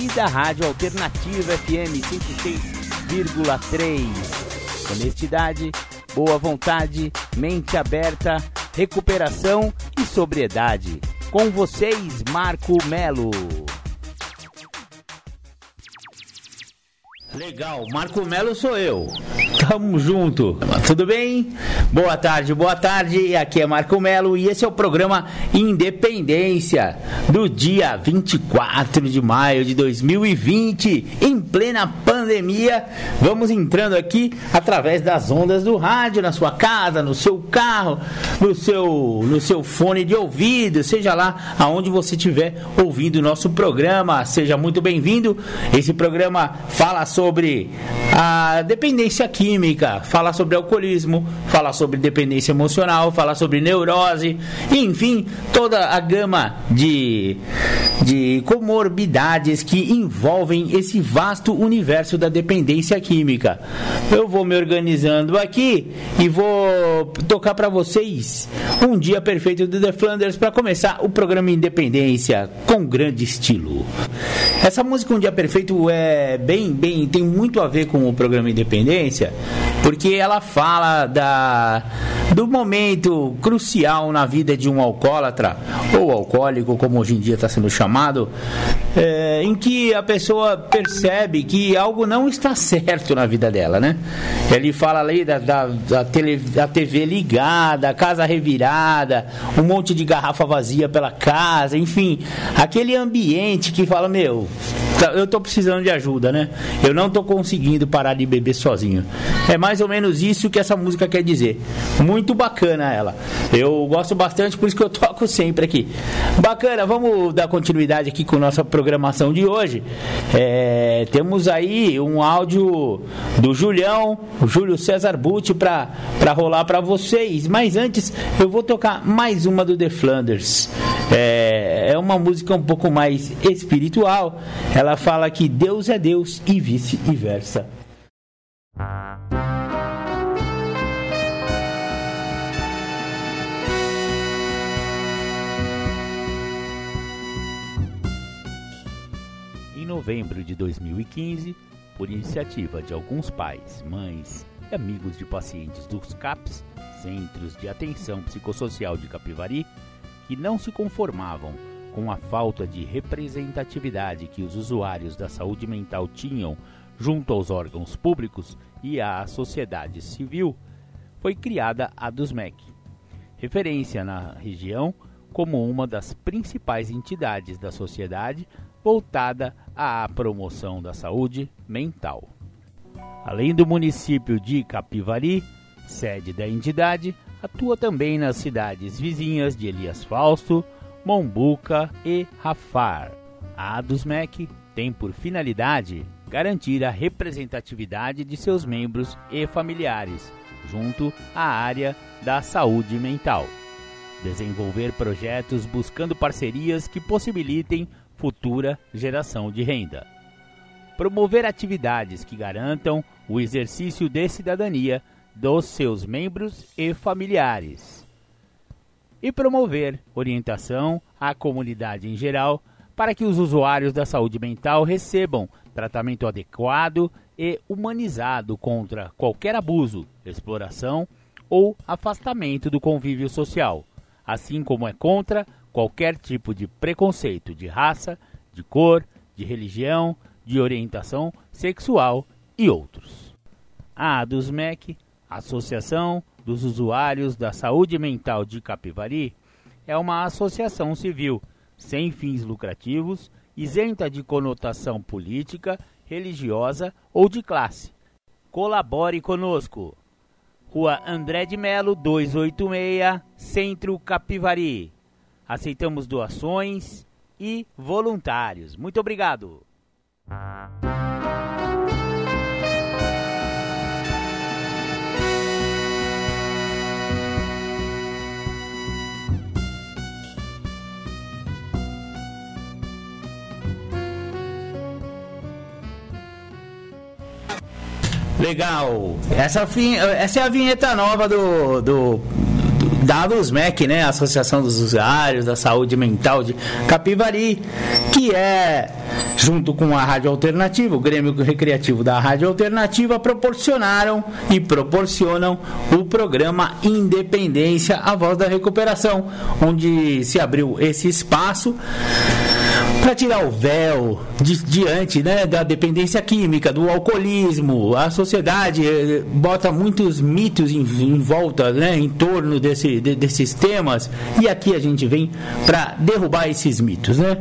e da Rádio Alternativa FM 106,3. Honestidade, boa vontade, mente aberta, recuperação e sobriedade. Com vocês, Marco Melo. Legal, Marco Melo sou eu. Tamo junto. Tudo bem? Boa tarde, boa tarde. Aqui é Marco Melo e esse é o programa Independência do dia 24 de maio de 2020, em plena pandemia. Vamos entrando aqui através das ondas do rádio na sua casa, no seu carro, no seu no seu fone de ouvido, seja lá aonde você estiver ouvindo o nosso programa. Seja muito bem-vindo. Esse programa fala sobre a dependência química, fala sobre alcoolismo, fala sobre dependência emocional, fala sobre neurose, enfim, toda a gama de, de comorbidades que envolvem esse vasto universo da dependência química. Eu vou me organizando aqui e vou tocar para vocês um dia perfeito do The Flanders para começar o programa Independência com grande estilo. Essa música Um Dia Perfeito é bem, bem, tem muito a ver com o programa Independência, porque ela fala da do momento crucial na vida de um alcoólatra ou alcoólico, como hoje em dia está sendo chamado, é, em que a pessoa percebe que algo não está certo na vida dela, né? Ele fala ali da, da, da, tele, da TV ligada, a casa revirada, um monte de garrafa vazia pela casa, enfim, aquele ambiente que fala, meu, tá, eu tô precisando de ajuda, né? Eu não tô conseguindo parar de beber sozinho. É mais ou menos isso que essa música quer dizer. Muito bacana ela. Eu gosto bastante, por isso que eu toco sempre aqui. Bacana, vamos dar continuidade aqui com nossa programação de hoje. É, temos aí um áudio do Julião, o Júlio César Butti, para rolar para vocês. Mas antes, eu vou tocar mais uma do The Flanders. É, é uma música um pouco mais espiritual. Ela fala que Deus é Deus e vice-versa. Novembro de 2015, por iniciativa de alguns pais, mães e amigos de pacientes dos CAPS, Centros de Atenção Psicossocial de Capivari, que não se conformavam com a falta de representatividade que os usuários da saúde mental tinham junto aos órgãos públicos e à sociedade civil, foi criada a DUSMEC, referência na região como uma das principais entidades da sociedade voltada à promoção da saúde mental. Além do município de Capivari, sede da entidade, atua também nas cidades vizinhas de Elias Fausto, Mombuca e Rafar. A ADUSMEC tem por finalidade garantir a representatividade de seus membros e familiares junto à área da saúde mental. Desenvolver projetos buscando parcerias que possibilitem futura geração de renda. Promover atividades que garantam o exercício de cidadania dos seus membros e familiares. E promover orientação à comunidade em geral para que os usuários da saúde mental recebam tratamento adequado e humanizado contra qualquer abuso, exploração ou afastamento do convívio social, assim como é contra qualquer tipo de preconceito de raça, de cor, de religião, de orientação sexual e outros. A ADUSMEC, Associação dos Usuários da Saúde Mental de Capivari, é uma associação civil sem fins lucrativos, isenta de conotação política, religiosa ou de classe. Colabore conosco. Rua André de Melo, 286, Centro Capivari. Aceitamos doações e voluntários. Muito obrigado. Legal. Essa, essa é a vinheta nova do, do da ADUSMEC, né? Associação dos Usuários da Saúde Mental de Capivari, que é, junto com a Rádio Alternativa, o Grêmio Recreativo da Rádio Alternativa, proporcionaram e proporcionam o programa Independência, a Voz da Recuperação, onde se abriu esse espaço para tirar o véu diante né, da dependência química, do alcoolismo. A sociedade eh, bota muitos mitos em, em volta, né, em torno desse, de, desses temas, e aqui a gente vem para derrubar esses mitos. Né?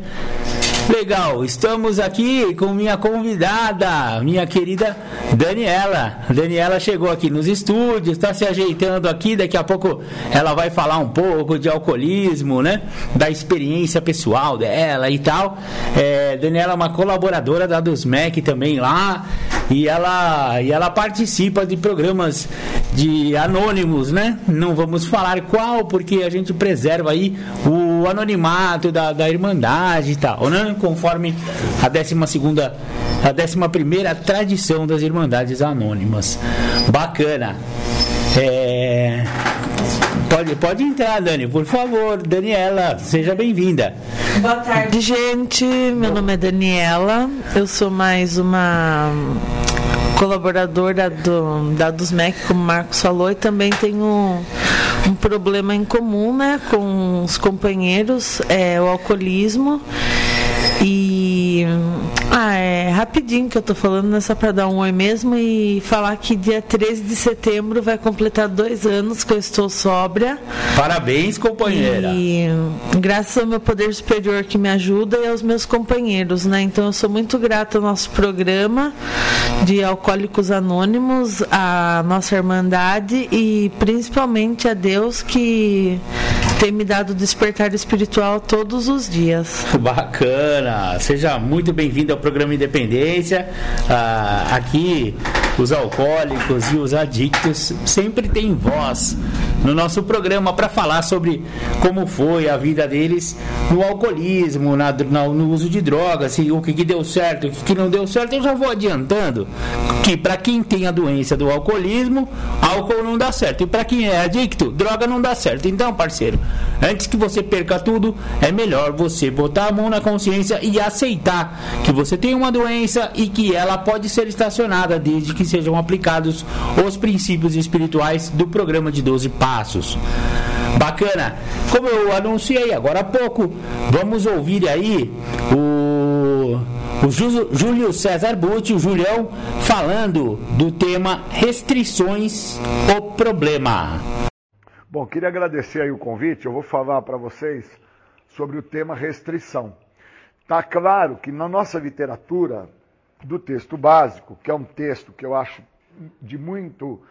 Legal, estamos aqui com minha convidada, minha querida Daniela. Daniela chegou aqui nos estúdios, está se ajeitando aqui. Daqui a pouco ela vai falar um pouco de alcoolismo, né? Da experiência pessoal dela e tal. É, Daniela é uma colaboradora da Dusmec também lá. E ela, e ela participa de programas de anônimos, né? Não vamos falar qual, porque a gente preserva aí o anonimato da, da Irmandade e tal, né? Conforme a 12 segunda a 11 primeira tradição das Irmandades Anônimas. Bacana. É... Pode, pode entrar, Dani, por favor. Daniela, seja bem-vinda. Boa tarde, gente. Meu nome é Daniela. Eu sou mais uma colaboradora do, da DUSMEC, como o Marcos falou, e também tenho um, um problema em comum né, com os companheiros, é o alcoolismo. E ah, é rapidinho que eu tô falando, é só para dar um oi mesmo e falar que dia 13 de setembro vai completar dois anos que eu estou sóbria. Parabéns, companheira. E graças ao meu poder superior que me ajuda e aos meus companheiros, né? Então eu sou muito grata ao nosso programa de Alcoólicos Anônimos, a nossa Irmandade e principalmente a Deus que tem me dado despertar espiritual todos os dias. Bacana! Seja muito bem-vindo ao programa Independência. Ah, aqui os alcoólicos e os adictos sempre têm voz no nosso programa para falar sobre como foi a vida deles no alcoolismo, na, no uso de drogas, o que, que deu certo, o que, que não deu certo. Eu já vou adiantando que para quem tem a doença do alcoolismo, álcool não dá certo. E para quem é adicto, droga não dá certo. Então, parceiro, antes que você perca tudo, é melhor você botar a mão na consciência e aceitar que você tem uma doença e que ela pode ser estacionada desde que sejam aplicados os princípios espirituais do programa de 12 passos. Bacana. Como eu anunciei agora há pouco, vamos ouvir aí o, o Júlio César Butti, o Julião, falando do tema restrições, o problema. Bom, queria agradecer aí o convite. Eu vou falar para vocês sobre o tema restrição. Está claro que na nossa literatura do texto básico, que é um texto que eu acho de muito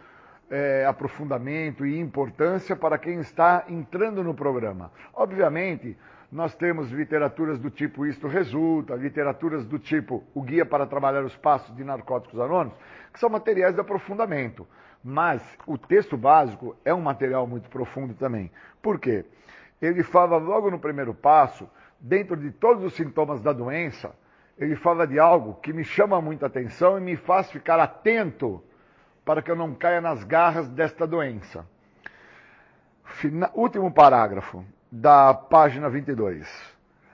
é, aprofundamento e importância para quem está entrando no programa. Obviamente, nós temos literaturas do tipo Isto Resulta, literaturas do tipo O Guia para Trabalhar os Passos de Narcóticos Anônimos, que são materiais de aprofundamento. Mas o texto básico é um material muito profundo também. Por quê? Ele fala logo no primeiro passo, dentro de todos os sintomas da doença, ele fala de algo que me chama muita atenção e me faz ficar atento para que eu não caia nas garras desta doença. Último parágrafo da página 22.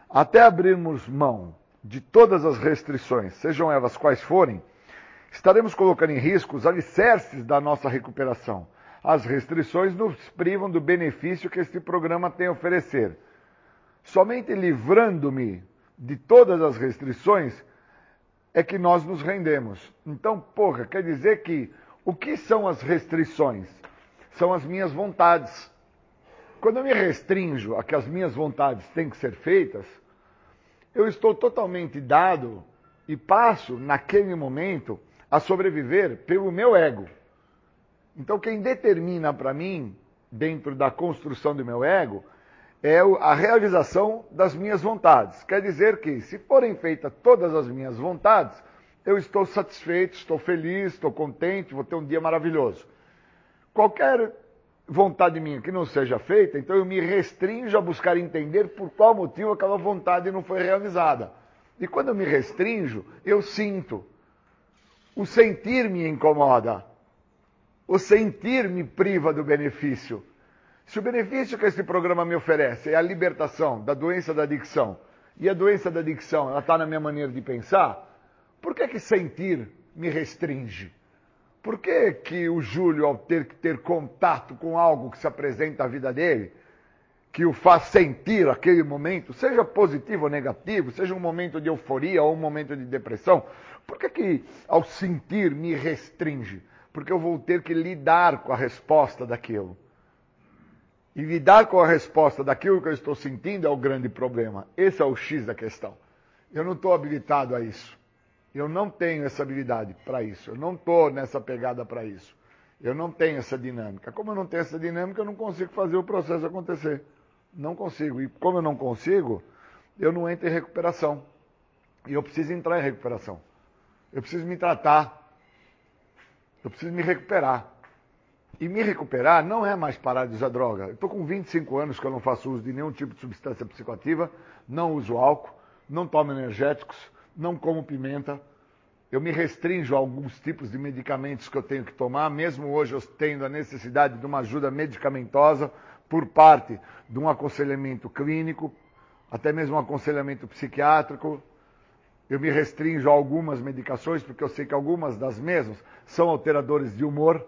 Até abrirmos mão de todas as restrições, sejam elas quais forem, estaremos colocando em risco os alicerces da nossa recuperação. As restrições nos privam do benefício que este programa tem a oferecer. Somente livrando-me de todas as restrições, é que nós nos rendemos. Então, porra, quer dizer que o que são as restrições? São as minhas vontades. Quando eu me restringo a que as minhas vontades têm que ser feitas, eu estou totalmente dado e passo, naquele momento, a sobreviver pelo meu ego. Então, quem determina para mim, dentro da construção do meu ego, é a realização das minhas vontades. Quer dizer que, se forem feitas todas as minhas vontades, eu estou satisfeito, estou feliz, estou contente, vou ter um dia maravilhoso. Qualquer vontade minha que não seja feita, então eu me restringo a buscar entender por qual motivo aquela vontade não foi realizada. E quando eu me restringo, eu sinto. O sentir me incomoda. O sentir me priva do benefício. Se o benefício que esse programa me oferece é a libertação da doença da adicção, e a doença da adicção está na minha maneira de pensar, por que, que sentir me restringe? Por que, que o Júlio, ao ter que ter contato com algo que se apresenta à vida dele, que o faz sentir aquele momento, seja positivo ou negativo, seja um momento de euforia ou um momento de depressão, por que, que ao sentir me restringe? Porque eu vou ter que lidar com a resposta daquilo. E lidar com a resposta daquilo que eu estou sentindo é o grande problema. Esse é o X da questão. Eu não estou habilitado a isso. Eu não tenho essa habilidade para isso. Eu não estou nessa pegada para isso. Eu não tenho essa dinâmica. Como eu não tenho essa dinâmica, eu não consigo fazer o processo acontecer. Não consigo. E como eu não consigo, eu não entro em recuperação. E eu preciso entrar em recuperação. Eu preciso me tratar. Eu preciso me recuperar. E me recuperar não é mais parar de usar droga. Estou com 25 anos que eu não faço uso de nenhum tipo de substância psicoativa, não uso álcool, não tomo energéticos, não como pimenta. Eu me restringo a alguns tipos de medicamentos que eu tenho que tomar, mesmo hoje eu tendo a necessidade de uma ajuda medicamentosa por parte de um aconselhamento clínico, até mesmo um aconselhamento psiquiátrico. Eu me restringo a algumas medicações, porque eu sei que algumas das mesmas são alteradores de humor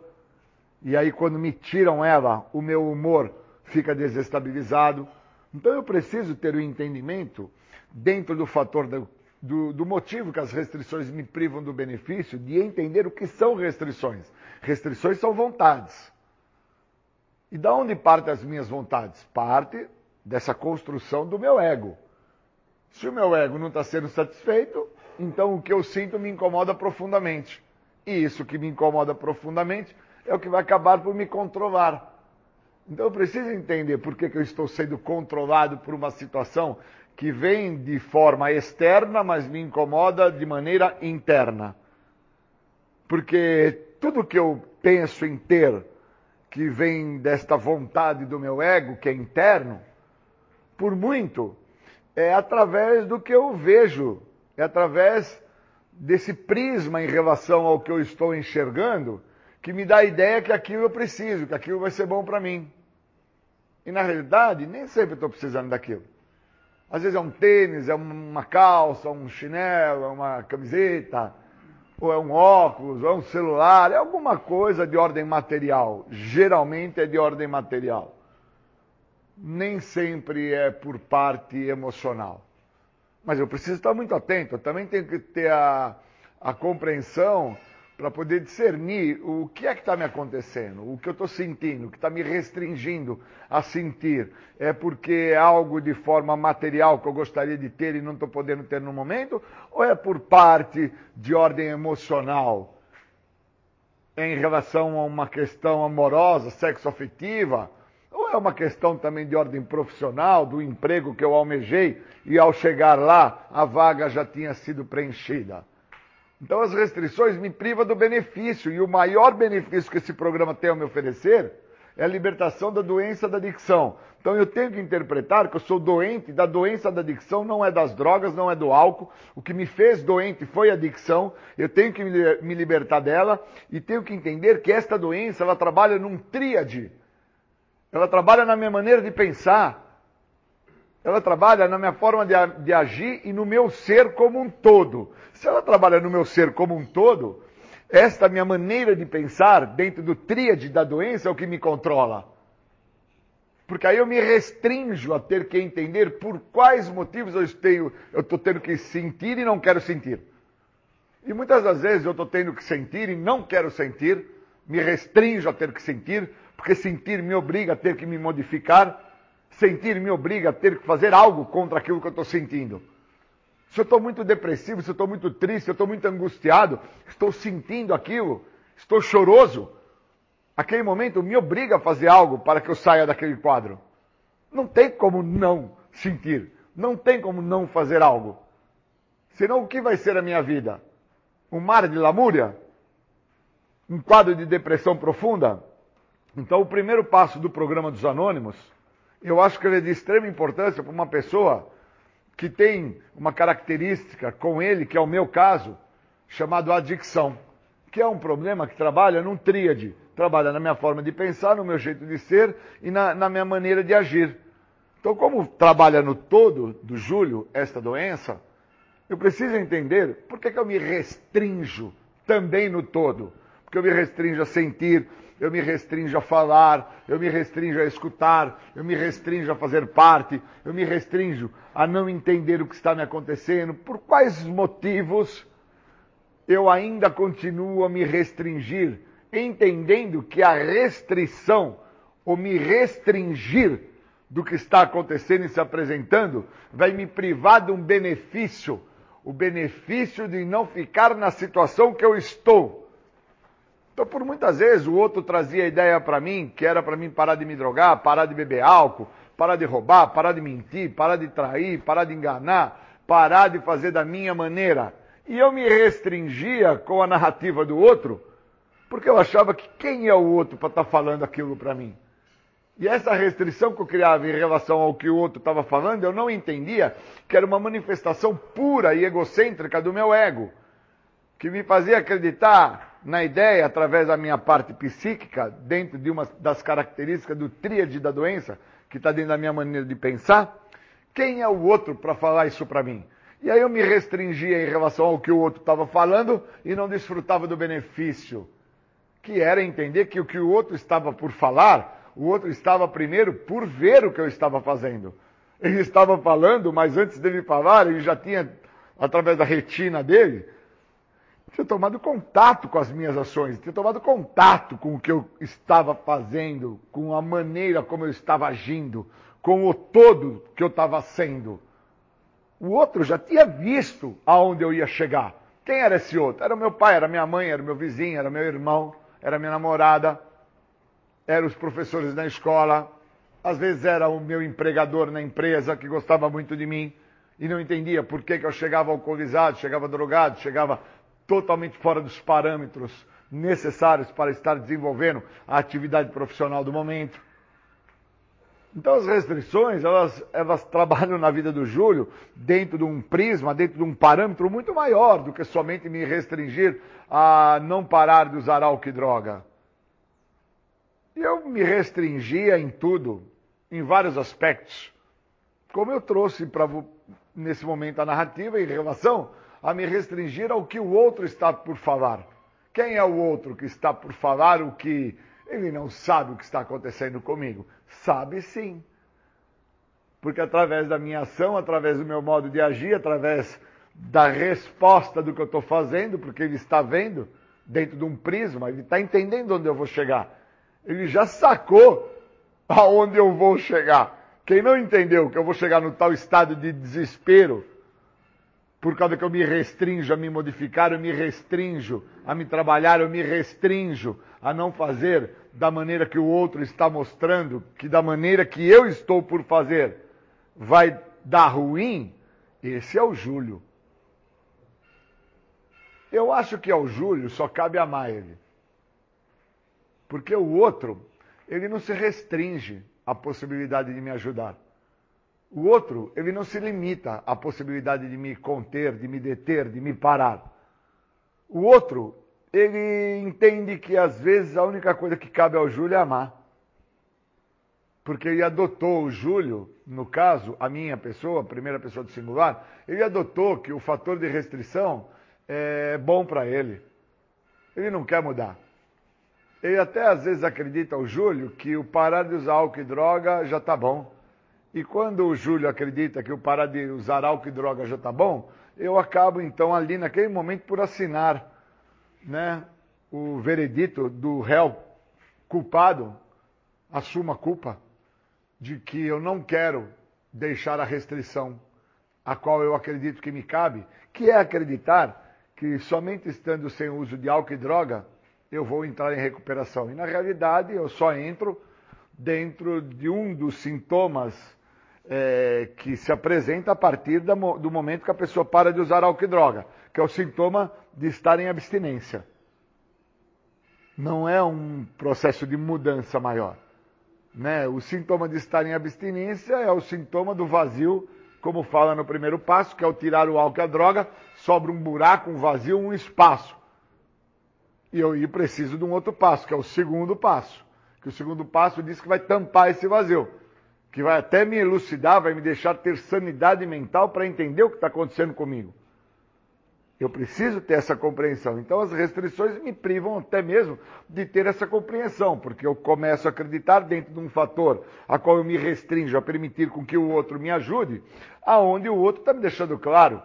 e aí, quando me tiram ela, o meu humor fica desestabilizado. Então, eu preciso ter o um entendimento, dentro do fator do, do, do, motivo que as restrições me privam do benefício, de entender o que são restrições. Restrições são vontades. E da onde partem as minhas vontades? Parte dessa construção do meu ego. Se o meu ego não está sendo satisfeito, então o que eu sinto me incomoda profundamente. E isso que me incomoda profundamente é o que vai acabar por me controlar. Então eu preciso entender por que, que eu estou sendo controlado por uma situação que vem de forma externa, mas me incomoda de maneira interna. Porque tudo que eu penso em ter, que vem desta vontade do meu ego, que é interno, por muito, é através do que eu vejo, é através desse prisma em relação ao que eu estou enxergando que me dá a ideia que aquilo eu preciso, que aquilo vai ser bom para mim. E na realidade, nem sempre estou precisando daquilo. Às vezes é um tênis, é uma calça, um chinelo, é uma camiseta, ou é um óculos, ou é um celular, é alguma coisa de ordem material. Geralmente é de ordem material. Nem sempre é por parte emocional. Mas eu preciso estar muito atento. Eu também tenho que ter a, a compreensão para poder discernir o que é que está me acontecendo, o que eu estou sentindo, o que está me restringindo a sentir. É porque é algo de forma material que eu gostaria de ter e não estou podendo ter no momento? Ou é por parte de ordem emocional? Em relação a uma questão amorosa, sexoafetiva? Ou é uma questão também de ordem profissional, do emprego que eu almejei e ao chegar lá a vaga já tinha sido preenchida? Então as restrições me privam do benefício, e o maior benefício que esse programa tem a me oferecer é a libertação da doença da adicção. Então eu tenho que interpretar que eu sou doente da doença da adicção, não é das drogas, não é do álcool. O que me fez doente foi a adicção. Eu tenho que me libertar dela e tenho que entender que esta doença ela trabalha num tríade. Ela trabalha na minha maneira de pensar. Ela trabalha na minha forma de, de agir e no meu ser como um todo. Se ela trabalha no meu ser como um todo, esta minha maneira de pensar dentro do tríade da doença é o que me controla. Porque aí eu me restringo a ter que entender por quais motivos eu estou eu estou tendo que sentir e não quero sentir. E muitas das vezes eu estou tendo que sentir e não quero sentir, me restringo a ter que sentir, porque sentir me obriga a ter que me modificar, sentir me obriga a ter que fazer algo contra aquilo que eu estou sentindo. Se eu estou muito depressivo, se eu estou muito triste, se eu estou muito angustiado, estou sentindo aquilo, estou choroso, aquele momento me obriga a fazer algo para que eu saia daquele quadro. Não tem como não sentir, não tem como não fazer algo. Senão o que vai ser a minha vida? Um mar de lamúria? Um quadro de depressão profunda? Então o primeiro passo do programa dos anônimos, eu acho que ele é de extrema importância para uma pessoa que tem uma característica com ele, que é o meu caso, chamado adicção. que é um problema que trabalha num tríade. Trabalha na minha forma de pensar, no meu jeito de ser e na, na minha maneira de agir. Então, como trabalha no todo do Júlio esta doença, eu preciso entender por que, que eu me restringo também no todo. Porque eu me restringo a sentir, eu me restringo a falar, eu me restringo a escutar, eu me restringo a fazer parte, eu me restringo a não entender o que está me acontecendo. Por quais motivos eu ainda continuo a me restringir, entendendo que a restrição, ou me restringir do que está acontecendo e se apresentando, vai me privar de um benefício, o benefício de não ficar na situação que eu estou então, por muitas vezes, o outro trazia a ideia para mim, que era para mim parar de me drogar, parar de beber álcool, parar de roubar, parar de mentir, parar de trair, parar de enganar, parar de fazer da minha maneira. E eu me restringia com a narrativa do outro, porque eu achava que quem é o outro para estar tá falando aquilo para mim? E essa restrição que eu criava em relação ao que o outro estava falando, eu não entendia que era uma manifestação pura e egocêntrica do meu ego, que me fazia acreditar na ideia, através da minha parte psíquica, dentro de uma das características do tríade da doença, que está dentro da minha maneira de pensar, quem é o outro para falar isso para mim? E aí eu me restringia em relação ao que o outro estava falando e não desfrutava do benefício, que era entender que o que o outro estava por falar, o outro estava primeiro por ver o que eu estava fazendo. Ele estava falando, mas antes dele falar, ele já tinha, através da retina dele, tinha tomado contato com as minhas ações, tinha tomado contato com o que eu estava fazendo, com a maneira como eu estava agindo, com o todo que eu estava sendo. O outro já tinha visto aonde eu ia chegar. Quem era esse outro? Era meu pai, era minha mãe, era meu vizinho, era meu irmão, era minha namorada, eram os professores na escola, às vezes era o meu empregador na empresa que gostava muito de mim e não entendia por que, que eu chegava alcoolizado, chegava drogado, chegava totalmente fora dos parâmetros necessários para estar desenvolvendo a atividade profissional do momento. Então as restrições, elas, elas trabalham na vida do Júlio dentro de um prisma, dentro de um parâmetro muito maior do que somente me restringir a não parar de usar álcool e droga. E eu me restringia em tudo, em vários aspectos. Como eu trouxe para nesse momento a narrativa em relação a me restringir ao que o outro está por falar. Quem é o outro que está por falar o que ele não sabe o que está acontecendo comigo? Sabe sim. Porque através da minha ação, através do meu modo de agir, através da resposta do que eu estou fazendo, porque ele está vendo dentro de um prisma, ele está entendendo onde eu vou chegar. Ele já sacou aonde eu vou chegar. Quem não entendeu que eu vou chegar no tal estado de desespero, por causa que eu me restringo a me modificar, eu me restringo a me trabalhar, eu me restringo a não fazer da maneira que o outro está mostrando, que da maneira que eu estou por fazer vai dar ruim, esse é o Júlio. Eu acho que ao Júlio só cabe amar ele. Porque o outro, ele não se restringe à possibilidade de me ajudar. O outro, ele não se limita à possibilidade de me conter, de me deter, de me parar. O outro, ele entende que às vezes a única coisa que cabe ao Júlio é amar. Porque ele adotou o Júlio, no caso, a minha pessoa, a primeira pessoa do singular, ele adotou que o fator de restrição é bom para ele. Ele não quer mudar. Ele até às vezes acredita, o Júlio, que o parar de usar álcool e droga já está bom. E quando o Júlio acredita que o parar de usar álcool e droga já está bom, eu acabo então ali naquele momento por assinar né, o veredito do réu culpado, assumo a culpa de que eu não quero deixar a restrição a qual eu acredito que me cabe, que é acreditar que somente estando sem uso de álcool e droga eu vou entrar em recuperação. E na realidade eu só entro dentro de um dos sintomas é, que se apresenta a partir do momento que a pessoa para de usar álcool e droga, que é o sintoma de estar em abstinência. Não é um processo de mudança maior. Né? O sintoma de estar em abstinência é o sintoma do vazio, como fala no primeiro passo, que ao tirar o álcool e a droga, sobra um buraco, um vazio, um espaço. E eu e preciso de um outro passo, que é o segundo passo. Que o segundo passo diz que vai tampar esse vazio. Que vai até me elucidar, vai me deixar ter sanidade mental para entender o que está acontecendo comigo. Eu preciso ter essa compreensão. Então as restrições me privam até mesmo de ter essa compreensão, porque eu começo a acreditar dentro de um fator a qual eu me restringo a permitir com que o outro me ajude, aonde o outro está me deixando claro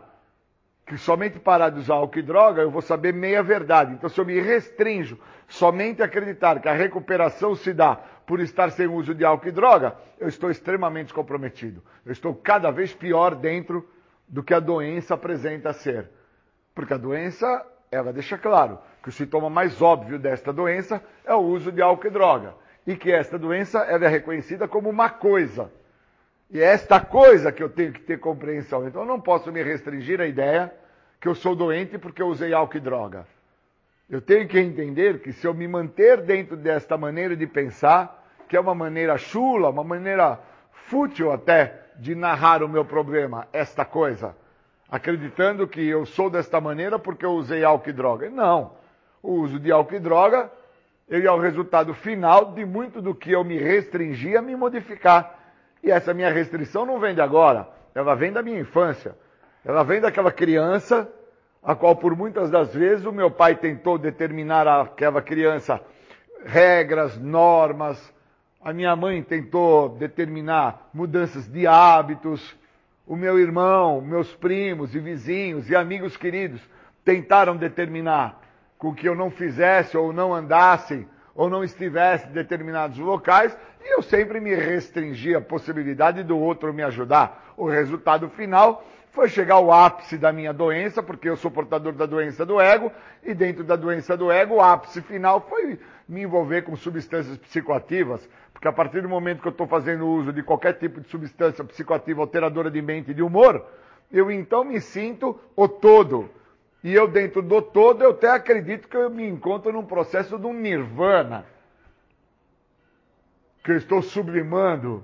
que somente parar de usar álcool e droga eu vou saber meia verdade. Então se eu me restringo somente a acreditar que a recuperação se dá por estar sem uso de álcool e droga, eu estou extremamente comprometido. Eu estou cada vez pior dentro do que a doença apresenta ser. Porque a doença, ela deixa claro que o sintoma mais óbvio desta doença é o uso de álcool e droga. E que esta doença ela é reconhecida como uma coisa. E é esta coisa que eu tenho que ter compreensão. Então eu não posso me restringir à ideia que eu sou doente porque eu usei álcool e droga. Eu tenho que entender que se eu me manter dentro desta maneira de pensar, que é uma maneira chula, uma maneira fútil até de narrar o meu problema, esta coisa, acreditando que eu sou desta maneira porque eu usei álcool e droga. Não. O uso de álcool e droga ele é o resultado final de muito do que eu me restringi a me modificar. E essa minha restrição não vem de agora, ela vem da minha infância. Ela vem daquela criança a qual por muitas das vezes o meu pai tentou determinar àquela criança regras, normas, a minha mãe tentou determinar mudanças de hábitos, o meu irmão, meus primos e vizinhos e amigos queridos tentaram determinar com que eu não fizesse ou não andasse ou não estivesse em determinados locais e eu sempre me restringi a possibilidade do outro me ajudar. O resultado final foi chegar ao ápice da minha doença, porque eu sou portador da doença do ego, e dentro da doença do ego, o ápice final foi me envolver com substâncias psicoativas, porque a partir do momento que eu estou fazendo uso de qualquer tipo de substância psicoativa alteradora de mente e de humor, eu então me sinto o todo. E eu, dentro do todo, eu até acredito que eu me encontro num processo de um nirvana. Que eu estou sublimando.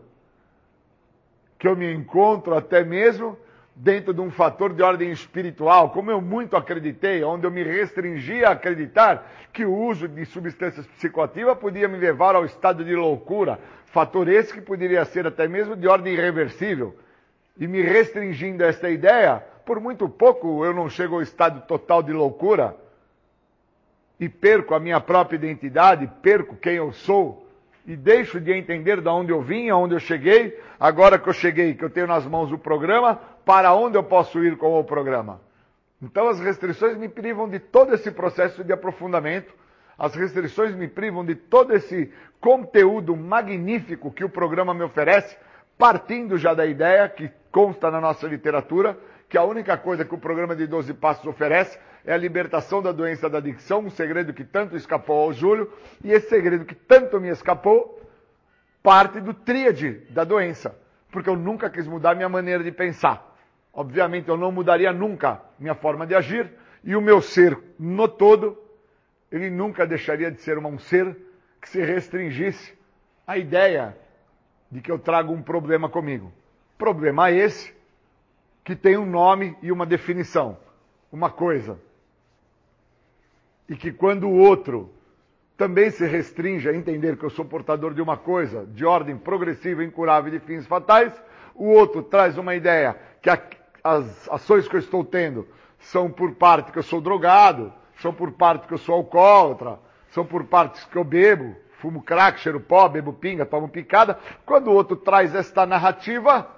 Que eu me encontro até mesmo dentro de um fator de ordem espiritual, como eu muito acreditei, onde eu me restringi a acreditar que o uso de substâncias psicoativas podia me levar ao estado de loucura, fator esse que poderia ser até mesmo de ordem irreversível. E me restringindo a esta ideia, por muito pouco eu não chego ao estado total de loucura. E perco a minha própria identidade, perco quem eu sou e deixo de entender de onde eu vim, aonde eu cheguei. Agora que eu cheguei, que eu tenho nas mãos o programa, para onde eu posso ir com o programa. Então as restrições me privam de todo esse processo de aprofundamento, as restrições me privam de todo esse conteúdo magnífico que o programa me oferece, partindo já da ideia que consta na nossa literatura, que a única coisa que o programa de 12 Passos oferece é a libertação da doença da adicção, um segredo que tanto escapou ao Júlio, e esse segredo que tanto me escapou parte do tríade da doença, porque eu nunca quis mudar minha maneira de pensar. Obviamente eu não mudaria nunca minha forma de agir e o meu ser no todo, ele nunca deixaria de ser um ser que se restringisse à ideia de que eu trago um problema comigo. Problema esse que tem um nome e uma definição, uma coisa. E que quando o outro também se restringe a entender que eu sou portador de uma coisa de ordem progressiva, incurável e de fins fatais, o outro traz uma ideia que as ações que eu estou tendo são por parte que eu sou drogado, são por parte que eu sou alcoólatra, são por partes que eu bebo, fumo crack, cheiro pó, bebo pinga, tomo picada. Quando o outro traz esta narrativa,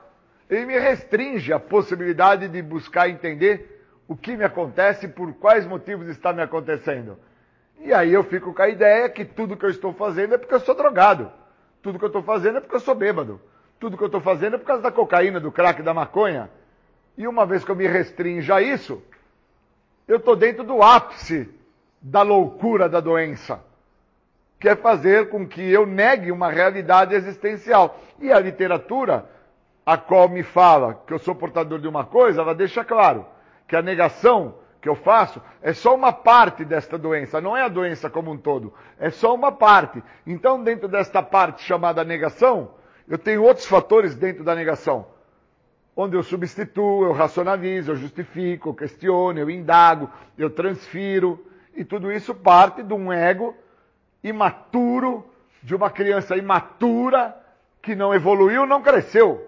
ele me restringe a possibilidade de buscar entender o que me acontece por quais motivos está me acontecendo. E aí eu fico com a ideia que tudo que eu estou fazendo é porque eu sou drogado. Tudo que eu estou fazendo é porque eu sou bêbado. Tudo que eu estou fazendo é por causa da cocaína, do crack, da maconha. E uma vez que eu me restrinja a isso, eu estou dentro do ápice da loucura da doença, que é fazer com que eu negue uma realidade existencial. E a literatura, a qual me fala que eu sou portador de uma coisa, ela deixa claro que a negação que eu faço é só uma parte desta doença, não é a doença como um todo, é só uma parte. Então, dentro desta parte chamada negação, eu tenho outros fatores dentro da negação onde eu substituo, eu racionalizo, eu justifico, eu questiono, eu indago, eu transfiro. E tudo isso parte de um ego imaturo, de uma criança imatura que não evoluiu, não cresceu.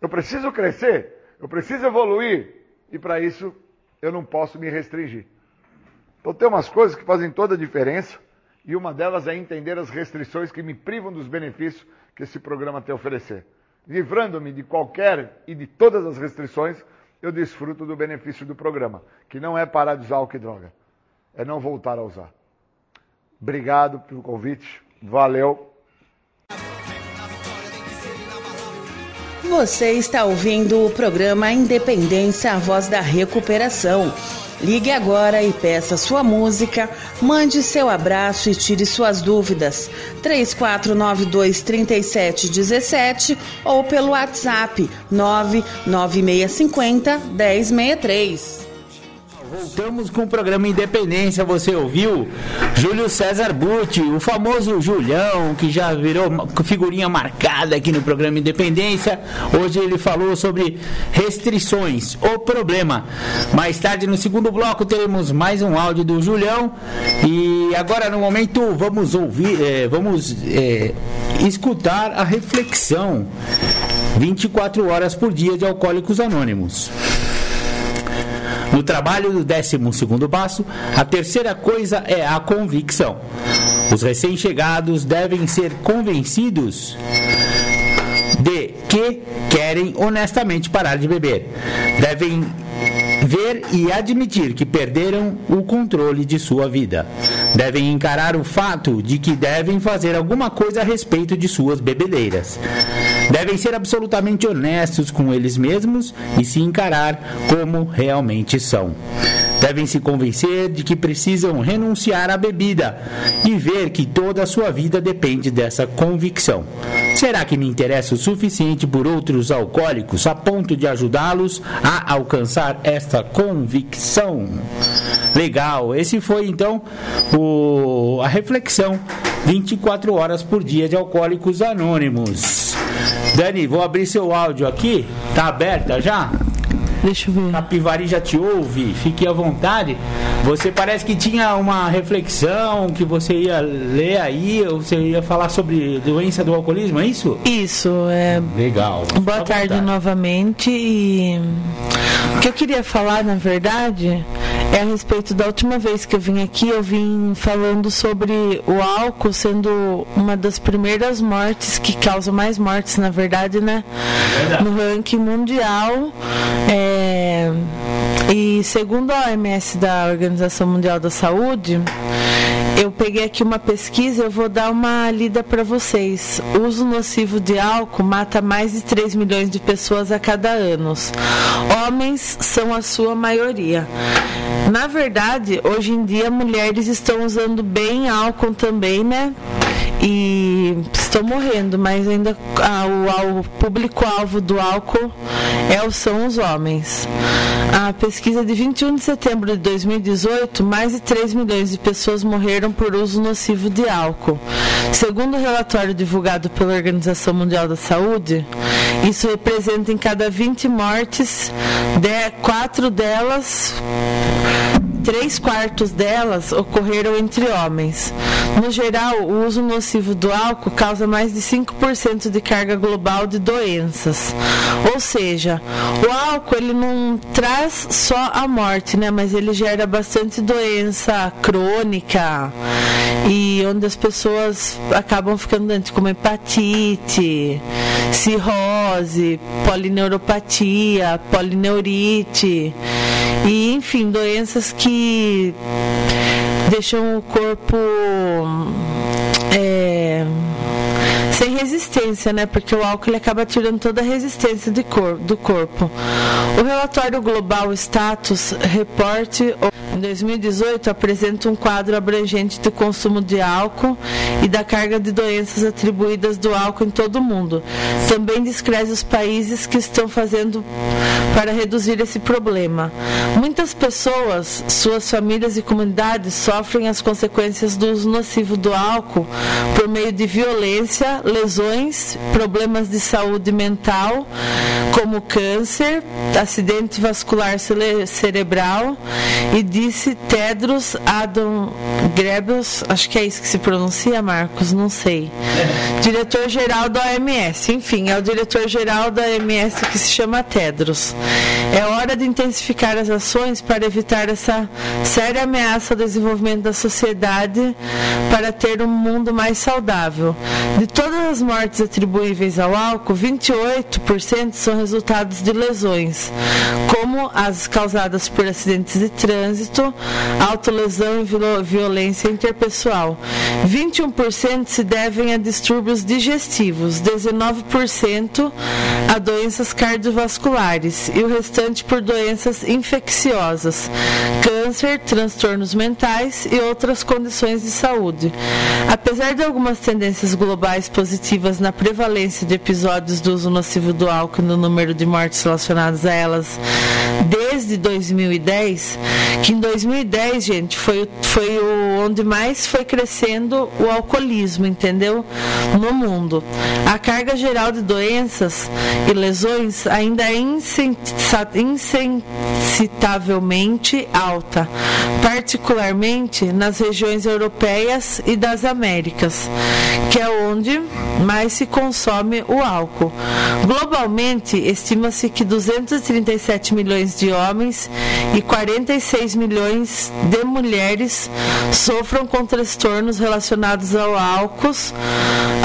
Eu preciso crescer, eu preciso evoluir, e para isso eu não posso me restringir. Então tem umas coisas que fazem toda a diferença, e uma delas é entender as restrições que me privam dos benefícios que esse programa tem a oferecer. Livrando-me de qualquer e de todas as restrições, eu desfruto do benefício do programa, que não é parar de usar álcool e droga, é não voltar a usar. Obrigado pelo convite, valeu. Você está ouvindo o programa Independência, a voz da recuperação. Ligue agora e peça sua música, mande seu abraço e tire suas dúvidas. 3492 3717 ou pelo WhatsApp 99650 1063. Voltamos com o programa Independência. Você ouviu Júlio César Butti, o famoso Julião, que já virou figurinha marcada aqui no programa Independência. Hoje ele falou sobre restrições, o problema. Mais tarde, no segundo bloco, teremos mais um áudio do Julião. E agora, no momento, vamos ouvir, é, vamos é, escutar a reflexão. 24 horas por dia de Alcoólicos Anônimos. No trabalho do 12 passo, a terceira coisa é a convicção. Os recém-chegados devem ser convencidos de que querem honestamente parar de beber. Devem ver e admitir que perderam o controle de sua vida. Devem encarar o fato de que devem fazer alguma coisa a respeito de suas bebedeiras. Devem ser absolutamente honestos com eles mesmos e se encarar como realmente são. Devem se convencer de que precisam renunciar à bebida e ver que toda a sua vida depende dessa convicção. Será que me interessa o suficiente por outros alcoólicos a ponto de ajudá-los a alcançar esta convicção? Legal, esse foi então o, a reflexão 24 horas por dia de Alcoólicos Anônimos. Dani, vou abrir seu áudio aqui. Tá aberta já? Deixa eu ver. Capivari já te ouve, fique à vontade. Você parece que tinha uma reflexão que você ia ler aí, ou você ia falar sobre doença do alcoolismo, é isso? Isso, é. Legal. Boa tarde novamente. E o que eu queria falar, na verdade, é a respeito da última vez que eu vim aqui, eu vim falando sobre o álcool sendo uma das primeiras mortes que causa mais mortes, na verdade, né? Verdade. No ranking mundial. É, e segundo a OMS da Organização Mundial da Saúde, eu peguei aqui uma pesquisa, eu vou dar uma lida para vocês. O uso nocivo de álcool mata mais de 3 milhões de pessoas a cada ano. Homens são a sua maioria. Na verdade, hoje em dia, mulheres estão usando bem álcool também, né? E estão morrendo, mas ainda ah, o, o público-alvo do álcool é, são os homens. A pesquisa de 21 de setembro de 2018, mais de 3 milhões de pessoas morreram por uso nocivo de álcool. Segundo o relatório divulgado pela Organização Mundial da Saúde, isso representa em cada 20 mortes, de, quatro delas três quartos delas ocorreram entre homens. No geral, o uso nocivo do álcool causa mais de 5% de carga global de doenças. Ou seja, o álcool ele não traz só a morte, né, mas ele gera bastante doença crônica e onde as pessoas acabam ficando doentes, como hepatite, cirrose, polineuropatia, polineurite e enfim, doenças que deixam o corpo é, sem resistência, né? Porque o álcool acaba tirando toda a resistência do corpo. O relatório Global Status Report em 2018 apresenta um quadro abrangente do consumo de álcool e da carga de doenças atribuídas do álcool em todo o mundo. Também descreve os países que estão fazendo para reduzir esse problema. Muitas pessoas, suas famílias e comunidades sofrem as consequências do uso nocivo do álcool por meio de violência, lesões, problemas de saúde mental, como câncer, acidente vascular cerebral e disse Tedros Adon Grebels, acho que é isso que se pronuncia, Marcos, não sei. Diretor-geral da OMS, enfim, é o diretor-geral da OMS que se chama Tedros. É hora de intensificar as ações para evitar essa séria ameaça ao desenvolvimento da sociedade para ter um mundo mais saudável. De todas as mortes atribuíveis ao álcool, 28% são resultados de lesões, como as causadas por acidentes de trânsito, autolesão e violência interpessoal. 21% se devem a distúrbios digestivos, 19% a doenças cardiovasculares e o restante por doenças infecciosas, câncer, transtornos mentais e outras condições de saúde. Apesar de algumas tendências globais positivas na prevalência de episódios do uso nocivo do álcool e no número de mortes relacionadas a elas desde 2010, que em 2010, gente, foi, foi o, onde mais foi crescendo o alcoolismo, entendeu? No mundo. A carga geral de doenças e lesões ainda é insensitavelmente alta, particularmente nas regiões europeias e das Américas, que é onde mais se consome o álcool. Globalmente, estima-se que 237 milhões de homens e 46 milhões de mulheres sofram com transtornos relacionados ao álcool,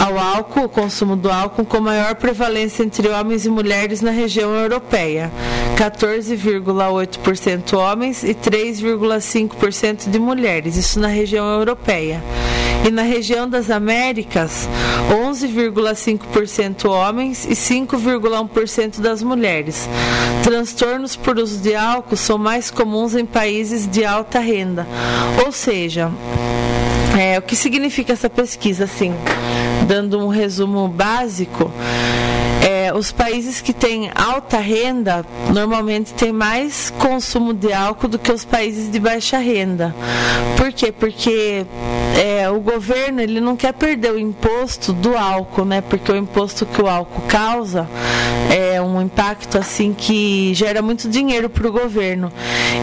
ao álcool, o consumo do álcool, com maior prevalência entre homens e mulheres na região europeia, 14,8% homens e 3,5% de mulheres, isso na região europeia. E na região das Américas, 11,5% homens e 5,1% das mulheres. Transtornos por uso de álcool são mais comuns em países de alta renda. Ou seja, é, o que significa essa pesquisa, assim, dando um resumo básico, os países que têm alta renda normalmente têm mais consumo de álcool do que os países de baixa renda. Por quê? Porque é, o governo ele não quer perder o imposto do álcool, né? Porque o imposto que o álcool causa é um impacto assim que gera muito dinheiro para o governo.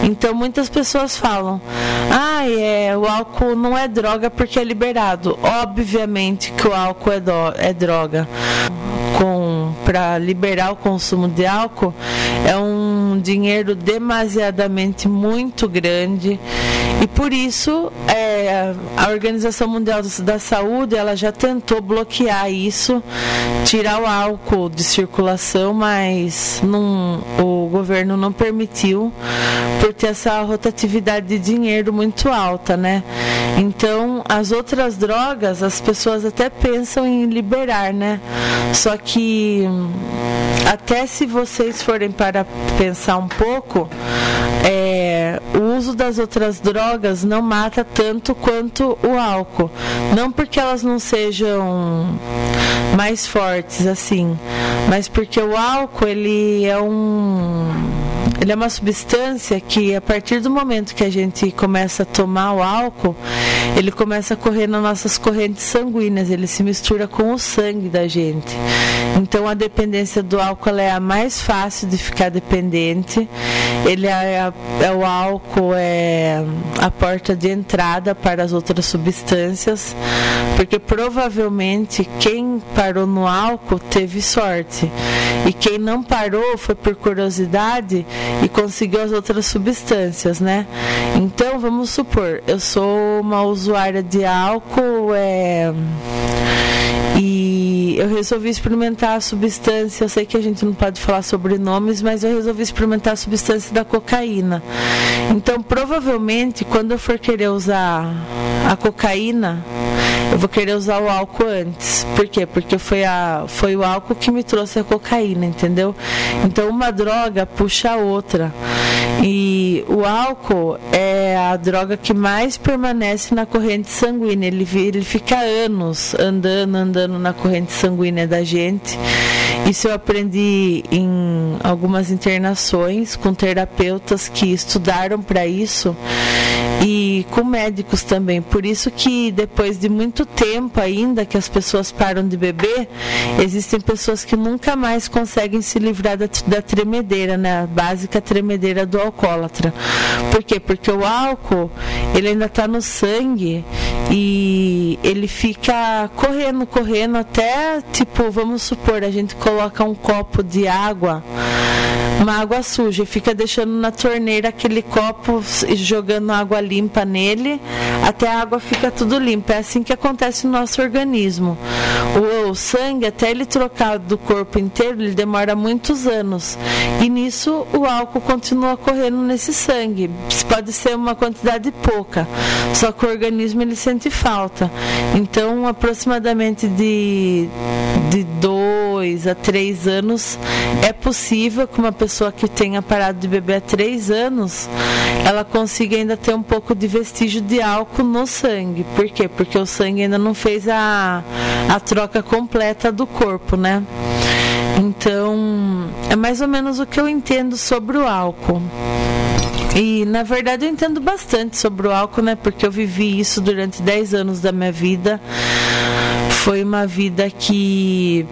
Então muitas pessoas falam, ah, é, o álcool não é droga porque é liberado. Obviamente que o álcool é, do, é droga. Com para liberar o consumo de álcool é um dinheiro demasiadamente muito grande e por isso é, a Organização Mundial da Saúde ela já tentou bloquear isso, tirar o álcool de circulação, mas não, o governo não permitiu por ter essa rotatividade de dinheiro muito alta, né? Então as outras drogas as pessoas até pensam em liberar, né? Só que até se vocês forem para pensar um pouco, é, o uso das outras drogas não mata tanto quanto o álcool. Não porque elas não sejam mais fortes assim, mas porque o álcool ele é um ele é uma substância que a partir do momento que a gente começa a tomar o álcool, ele começa a correr nas nossas correntes sanguíneas, ele se mistura com o sangue da gente. Então a dependência do álcool é a mais fácil de ficar dependente. Ele é, é o álcool é a porta de entrada para as outras substâncias, porque provavelmente quem parou no álcool teve sorte e quem não parou foi por curiosidade e conseguiu as outras substâncias, né? Então vamos supor, eu sou uma usuária de álcool, é e eu resolvi experimentar a substância. Eu sei que a gente não pode falar sobre nomes, mas eu resolvi experimentar a substância da cocaína. Então, provavelmente, quando eu for querer usar a cocaína, eu vou querer usar o álcool antes. Por quê? Porque foi, a, foi o álcool que me trouxe a cocaína, entendeu? Então, uma droga puxa a outra. E o álcool é a droga que mais permanece na corrente sanguínea. Ele, ele fica anos andando, andando na corrente sanguínea da gente. Isso eu aprendi em algumas internações com terapeutas que estudaram para isso e com médicos também. Por isso que depois de muito tempo ainda que as pessoas param de beber, existem pessoas que nunca mais conseguem se livrar da, da tremedeira, né? A básica tremedeira do alcoólatra. Por quê? Porque o álcool, ele ainda está no sangue e ele fica correndo, correndo até, tipo, vamos supor, a gente coloca um copo de água uma água suja, fica deixando na torneira aquele copo jogando água limpa nele, até a água fica tudo limpa. É assim que acontece no nosso organismo. O, o sangue, até ele trocar do corpo inteiro, ele demora muitos anos. E nisso o álcool continua correndo nesse sangue. Pode ser uma quantidade pouca, só que o organismo ele sente falta. Então, aproximadamente de, de dois a três anos é possível que uma pessoa que tenha parado de beber há três anos ela consiga ainda ter um pouco de vestígio de álcool no sangue. Por quê? Porque o sangue ainda não fez a, a troca completa do corpo, né? Então, é mais ou menos o que eu entendo sobre o álcool. E na verdade eu entendo bastante sobre o álcool, né? Porque eu vivi isso durante 10 anos da minha vida. Foi uma vida que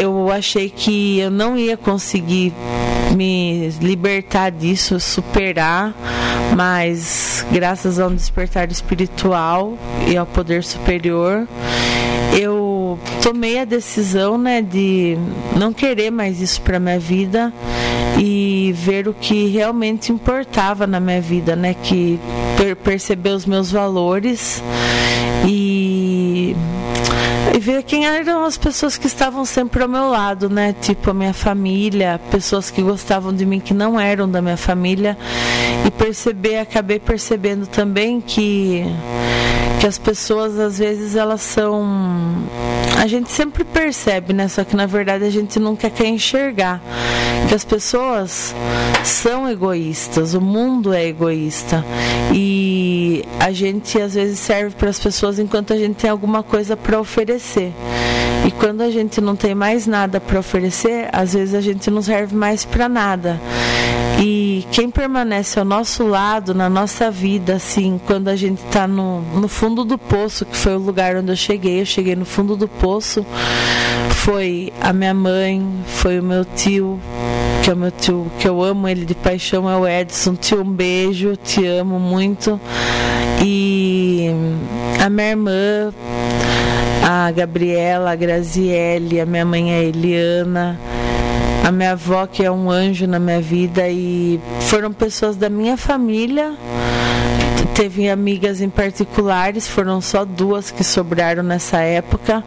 eu achei que eu não ia conseguir me libertar disso, superar, mas graças a um despertar espiritual e ao poder superior, eu tomei a decisão, né, de não querer mais isso para minha vida e ver o que realmente importava na minha vida, né, que per perceber os meus valores e e ver quem eram as pessoas que estavam sempre ao meu lado, né? Tipo a minha família, pessoas que gostavam de mim que não eram da minha família e perceber, acabei percebendo também que que as pessoas às vezes elas são a gente sempre percebe, né? Só que na verdade a gente nunca quer enxergar que as pessoas são egoístas, o mundo é egoísta e a gente às vezes serve para as pessoas enquanto a gente tem alguma coisa para oferecer. E quando a gente não tem mais nada para oferecer, às vezes a gente não serve mais para nada. E quem permanece ao nosso lado, na nossa vida, assim, quando a gente está no, no fundo do poço, que foi o lugar onde eu cheguei, eu cheguei no fundo do poço, foi a minha mãe, foi o meu tio, que é o meu tio, que eu amo ele de paixão, é o Edson. Tio, um beijo, te amo muito. E a minha irmã, a Gabriela, a Graziele, a minha mãe a Eliana, a minha avó que é um anjo na minha vida e foram pessoas da minha família. Teve amigas em particulares, foram só duas que sobraram nessa época,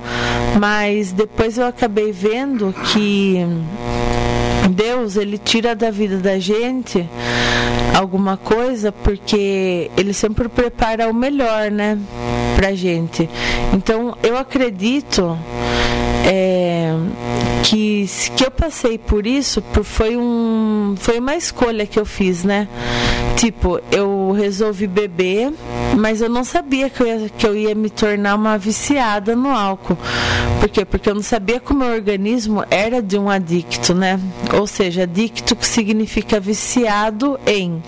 mas depois eu acabei vendo que Deus ele tira da vida da gente alguma coisa porque ele sempre prepara o melhor, né, pra gente. Então eu acredito é, que que eu passei por isso foi um foi uma escolha que eu fiz, né? Tipo, eu resolvi beber, mas eu não sabia que eu ia, que eu ia me tornar uma viciada no álcool. Por quê? Porque eu não sabia que o meu organismo era de um adicto, né? Ou seja, adicto que significa viciado em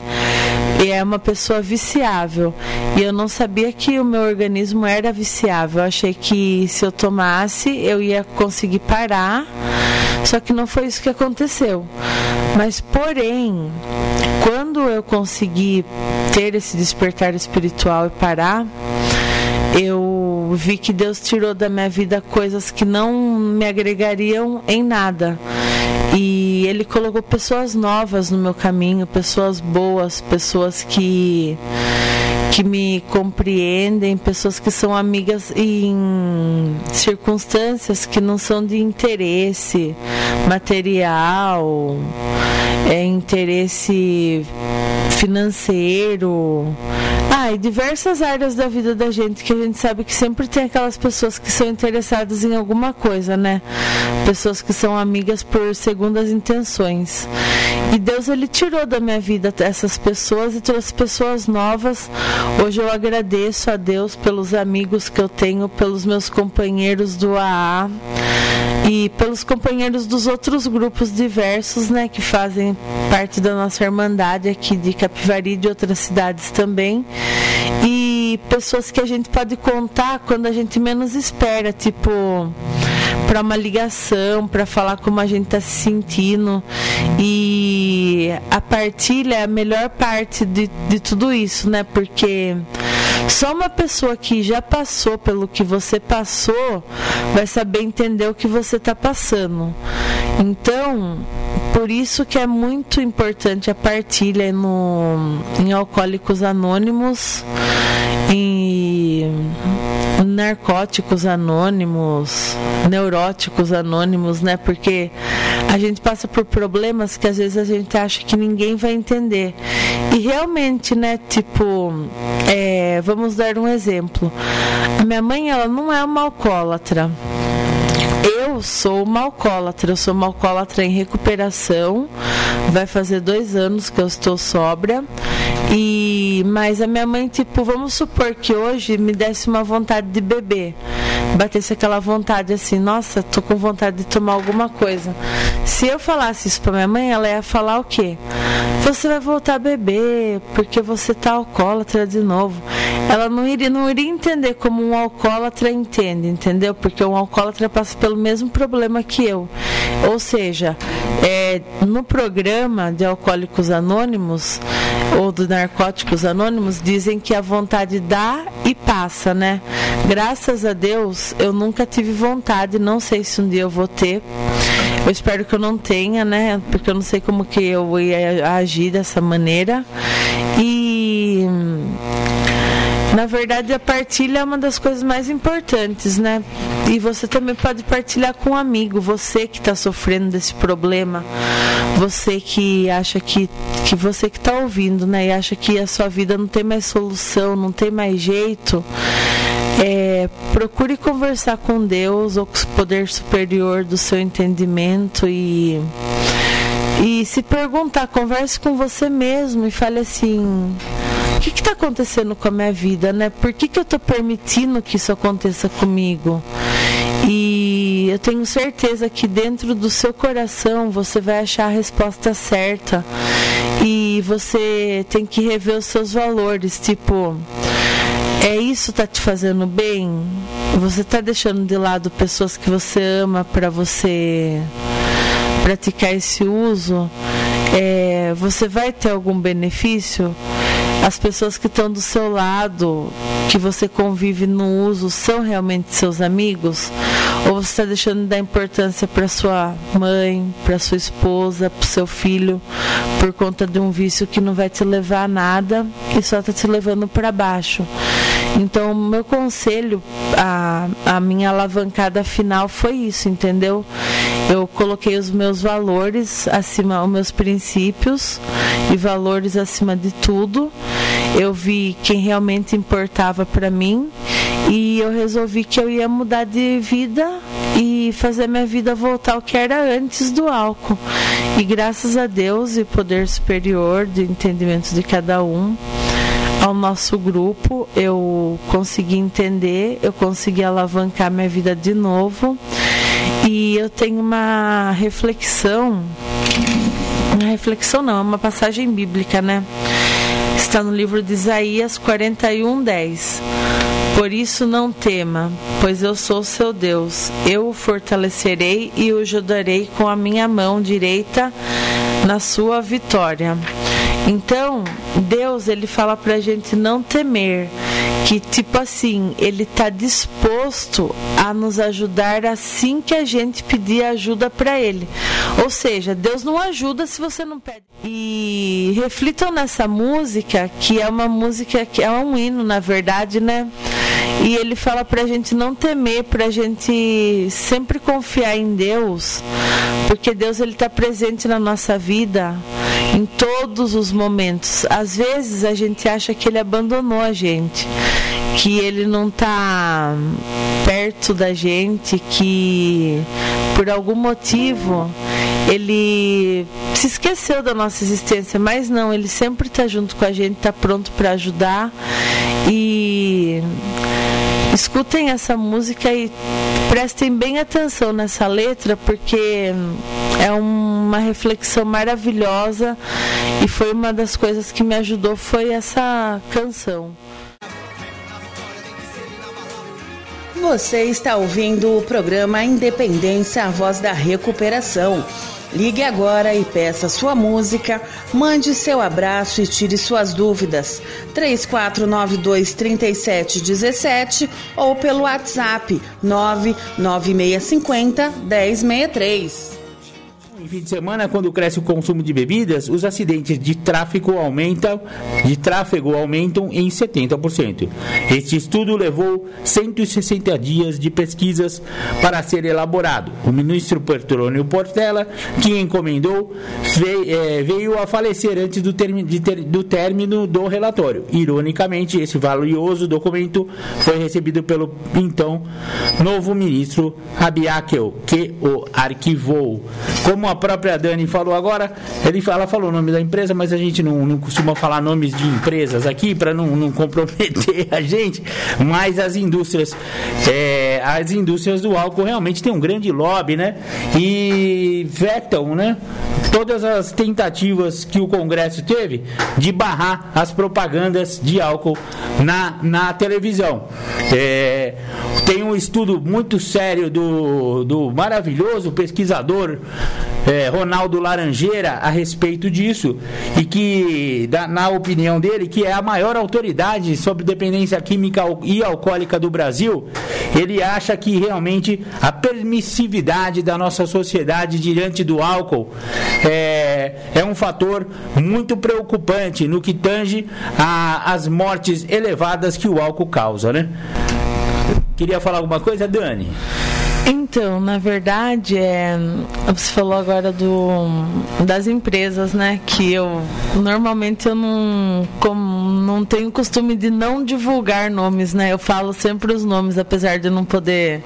e é uma pessoa viciável. E eu não sabia que o meu organismo era viciável. Eu achei que se eu tomasse, eu ia conseguir parar. Só que não foi isso que aconteceu. Mas, porém, quando eu consegui ter esse despertar espiritual e parar, eu vi que Deus tirou da minha vida coisas que não me agregariam em nada. E ele colocou pessoas novas no meu caminho, pessoas boas, pessoas que que me compreendem, pessoas que são amigas em circunstâncias que não são de interesse material, é interesse financeiro, Ah, e diversas áreas da vida da gente que a gente sabe que sempre tem aquelas pessoas que são interessadas em alguma coisa, né? Pessoas que são amigas por segundas intenções. E Deus ele tirou da minha vida essas pessoas e trouxe pessoas novas. Hoje eu agradeço a Deus pelos amigos que eu tenho, pelos meus companheiros do AA e pelos companheiros dos outros grupos diversos, né, que fazem parte da nossa irmandade aqui de Capivari e de outras cidades também. E pessoas que a gente pode contar quando a gente menos espera, tipo para uma ligação, para falar como a gente está se sentindo. E a partilha é a melhor parte de, de tudo isso, né? Porque só uma pessoa que já passou pelo que você passou vai saber entender o que você está passando. Então, por isso que é muito importante a partilha no, em Alcoólicos Anônimos, em narcóticos anônimos, neuróticos anônimos, né? Porque a gente passa por problemas que às vezes a gente acha que ninguém vai entender. E realmente, né? Tipo, é, vamos dar um exemplo. A minha mãe, ela não é uma alcoólatra eu sou uma alcoólatra, eu sou uma alcoólatra em recuperação. Vai fazer dois anos que eu estou sóbria. E mas a minha mãe, tipo, vamos supor que hoje me desse uma vontade de beber, batesse aquela vontade assim, nossa, tô com vontade de tomar alguma coisa. Se eu falasse isso para minha mãe, ela ia falar o quê? Você vai voltar a beber porque você tá alcoólatra de novo. Ela não iria, não iria entender como um alcoólatra entende, entendeu? Porque um alcoólatra passa pelo mesmo problema que eu. Ou seja, é, no programa de Alcoólicos Anônimos ou do Narcóticos Anônimos dizem que a vontade dá e passa, né? Graças a Deus eu nunca tive vontade, não sei se um dia eu vou ter. Eu espero que eu não tenha, né? Porque eu não sei como que eu ia agir dessa maneira. E na verdade, a partilha é uma das coisas mais importantes, né? E você também pode partilhar com um amigo, você que está sofrendo desse problema, você que acha que, que você que está ouvindo, né? E acha que a sua vida não tem mais solução, não tem mais jeito. É, procure conversar com Deus ou com o poder superior do seu entendimento e e se perguntar, converse com você mesmo e fale assim: o que está acontecendo com a minha vida, né? Por que, que eu estou permitindo que isso aconteça comigo? E eu tenho certeza que dentro do seu coração você vai achar a resposta certa. E você tem que rever os seus valores, tipo, é isso tá te fazendo bem? Você tá deixando de lado pessoas que você ama para você praticar esse uso? É, você vai ter algum benefício? As pessoas que estão do seu lado, que você convive no uso, são realmente seus amigos? Ou você está deixando de dar importância para sua mãe, para sua esposa, para seu filho, por conta de um vício que não vai te levar a nada e só está te levando para baixo? Então, meu conselho, a, a minha alavancada final foi isso, entendeu? Eu coloquei os meus valores acima, os meus princípios e valores acima de tudo. Eu vi quem realmente importava para mim e eu resolvi que eu ia mudar de vida e fazer minha vida voltar ao que era antes do álcool. E graças a Deus e poder superior de entendimento de cada um, ao nosso grupo, eu consegui entender, eu consegui alavancar minha vida de novo e eu tenho uma reflexão, uma reflexão não, é uma passagem bíblica, né? Está no livro de Isaías 41, 10. Por isso não tema, pois eu sou seu Deus. Eu o fortalecerei e o ajudarei com a minha mão direita na sua vitória. Então, Deus, ele fala pra gente não temer, que tipo assim, ele está disposto a nos ajudar assim que a gente pedir ajuda para ele. Ou seja, Deus não ajuda se você não pede. E reflitam nessa música, que é uma música que é um hino, na verdade, né? E ele fala para a gente não temer, para a gente sempre confiar em Deus, porque Deus ele está presente na nossa vida em todos os momentos. Às vezes a gente acha que ele abandonou a gente, que ele não está perto da gente, que por algum motivo ele se esqueceu da nossa existência, mas não, ele sempre está junto com a gente, está pronto para ajudar e escutem essa música e prestem bem atenção nessa letra porque é uma reflexão maravilhosa e foi uma das coisas que me ajudou foi essa canção. Você está ouvindo o programa Independência, a voz da recuperação. Ligue agora e peça sua música, mande seu abraço e tire suas dúvidas. 3492 3717 ou pelo WhatsApp 99650 1063 fim de semana, quando cresce o consumo de bebidas, os acidentes de tráfego aumentam, de tráfego aumentam em 70%. Este estudo levou 160 dias de pesquisas para ser elaborado. O ministro Petrônio Portela, que encomendou, é, veio a falecer antes do, do término do relatório. Ironicamente, esse valioso documento foi recebido pelo então novo ministro Rabiakel, que o arquivou. Como a própria Dani falou agora, ele, ela falou o nome da empresa, mas a gente não, não costuma falar nomes de empresas aqui para não, não comprometer a gente. Mas as indústrias, é, as indústrias do álcool realmente têm um grande lobby, né? E vetam, né? Todas as tentativas que o Congresso teve de barrar as propagandas de álcool na, na televisão. É, tem um estudo muito sério do, do maravilhoso pesquisador é, Ronaldo Laranjeira a respeito disso e que, da, na opinião dele, que é a maior autoridade sobre dependência química e alcoólica do Brasil, ele acha que realmente a permissividade da nossa sociedade diante do álcool é, é um fator muito preocupante no que tange as mortes elevadas que o álcool causa, né? Queria falar alguma coisa, Dani? Então, na verdade, é, você falou agora do, das empresas, né? Que eu normalmente eu não, como, não tenho costume de não divulgar nomes, né? Eu falo sempre os nomes, apesar de não poder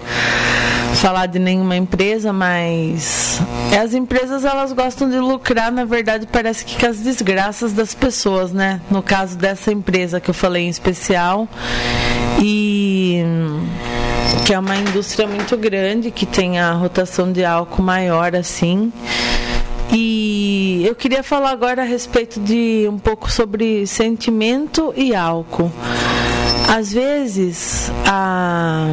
falar de nenhuma empresa, mas as empresas elas gostam de lucrar, na verdade parece que com as desgraças das pessoas, né? No caso dessa empresa que eu falei em especial. E que é uma indústria muito grande, que tem a rotação de álcool maior assim. E eu queria falar agora a respeito de um pouco sobre sentimento e álcool. Às vezes, a,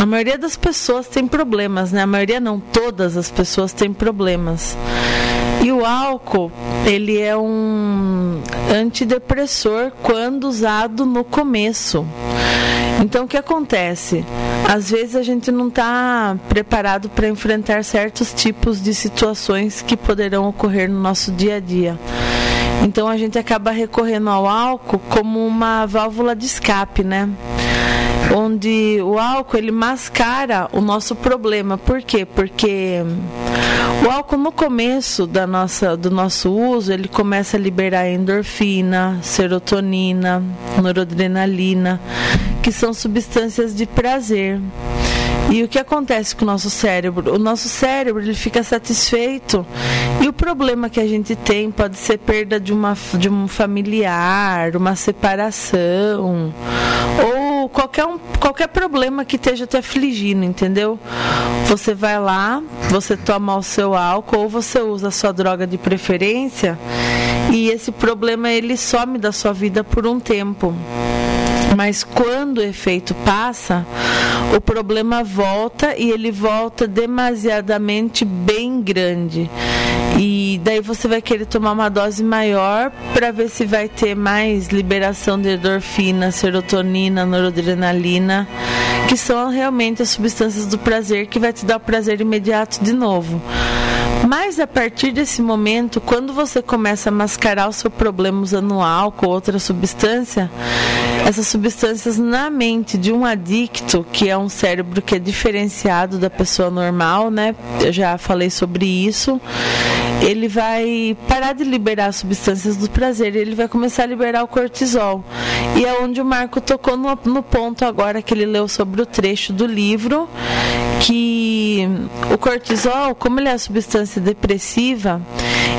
a maioria das pessoas tem problemas, né? A maioria não, todas as pessoas têm problemas. E o álcool, ele é um antidepressor quando usado no começo. Então o que acontece? Às vezes a gente não está preparado para enfrentar certos tipos de situações que poderão ocorrer no nosso dia a dia. Então a gente acaba recorrendo ao álcool como uma válvula de escape, né? Onde o álcool ele mascara o nosso problema. Por quê? Porque o álcool no começo da nossa, do nosso uso ele começa a liberar endorfina, serotonina, noradrenalina, que são substâncias de prazer. E o que acontece com o nosso cérebro? O nosso cérebro ele fica satisfeito e o problema que a gente tem pode ser perda de, uma, de um familiar, uma separação ou qualquer, um, qualquer problema que esteja te afligindo, entendeu? Você vai lá, você toma o seu álcool ou você usa a sua droga de preferência e esse problema ele some da sua vida por um tempo. Mas quando o efeito passa, o problema volta e ele volta demasiadamente bem grande. E daí você vai querer tomar uma dose maior para ver se vai ter mais liberação de endorfina, serotonina, noradrenalina, que são realmente as substâncias do prazer que vai te dar o prazer imediato de novo. Mas a partir desse momento, quando você começa a mascarar o seu problema usando álcool ou outra substância, essas substâncias na mente de um adicto, que é um cérebro que é diferenciado da pessoa normal, né? Eu já falei sobre isso. Ele vai parar de liberar substâncias do prazer, ele vai começar a liberar o cortisol. E é onde o Marco tocou no, no ponto agora que ele leu sobre o trecho do livro, que o cortisol, como ele é a substância depressiva,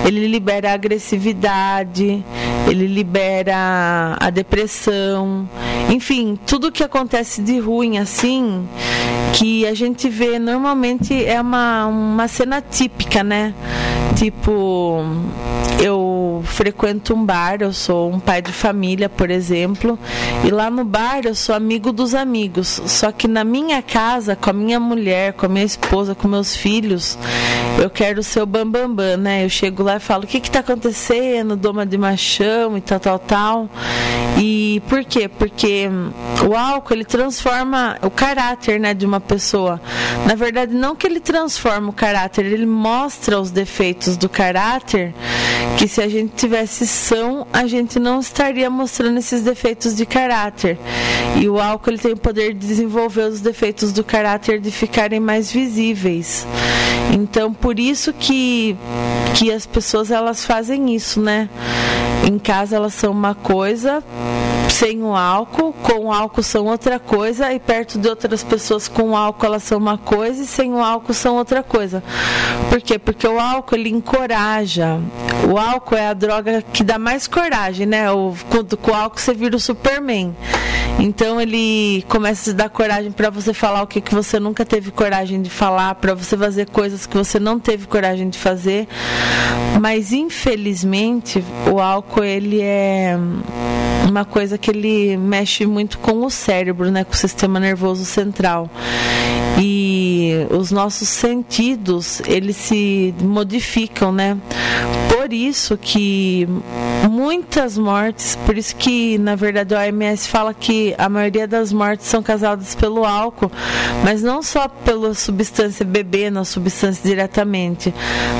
ele libera a agressividade, ele libera a depressão, enfim, tudo que acontece de ruim assim, que a gente vê normalmente é uma, uma cena típica, né? Tipo, eu frequento um bar, eu sou um pai de família, por exemplo, e lá no bar eu sou amigo dos amigos. Só que na minha casa, com a minha mulher, com a minha esposa, com meus filhos, eu quero ser o bambambam, bam, bam, né? Eu chego lá e falo: o que está acontecendo? Doma de machão e tal, tal, tal. E por quê? Porque o álcool ele transforma o caráter né, de uma pessoa. Na verdade, não que ele transforma o caráter, ele mostra os defeitos do caráter que se a gente tivesse são, a gente não estaria mostrando esses defeitos de caráter. E o álcool ele tem o poder de desenvolver os defeitos do caráter de ficarem mais visíveis. Então, por isso que que as pessoas elas fazem isso, né? Em casa elas são uma coisa, sem o álcool, com o álcool são outra coisa, e perto de outras pessoas com o álcool elas são uma coisa e sem o álcool são outra coisa. Por quê? Porque o álcool ele encoraja. O álcool é a droga que dá mais coragem, né? O, com, com o álcool você vira o Superman. Então ele começa a dar coragem para você falar o que, que você nunca teve coragem de falar, para você fazer coisas que você não teve coragem de fazer. Mas infelizmente o álcool ele é uma coisa que ele mexe muito com o cérebro, né, com o sistema nervoso central. E os nossos sentidos, eles se modificam, né? Por isso que muitas mortes, por isso que na verdade o OMS fala que a maioria das mortes são causadas pelo álcool, mas não só pela substância bebendo a substância diretamente,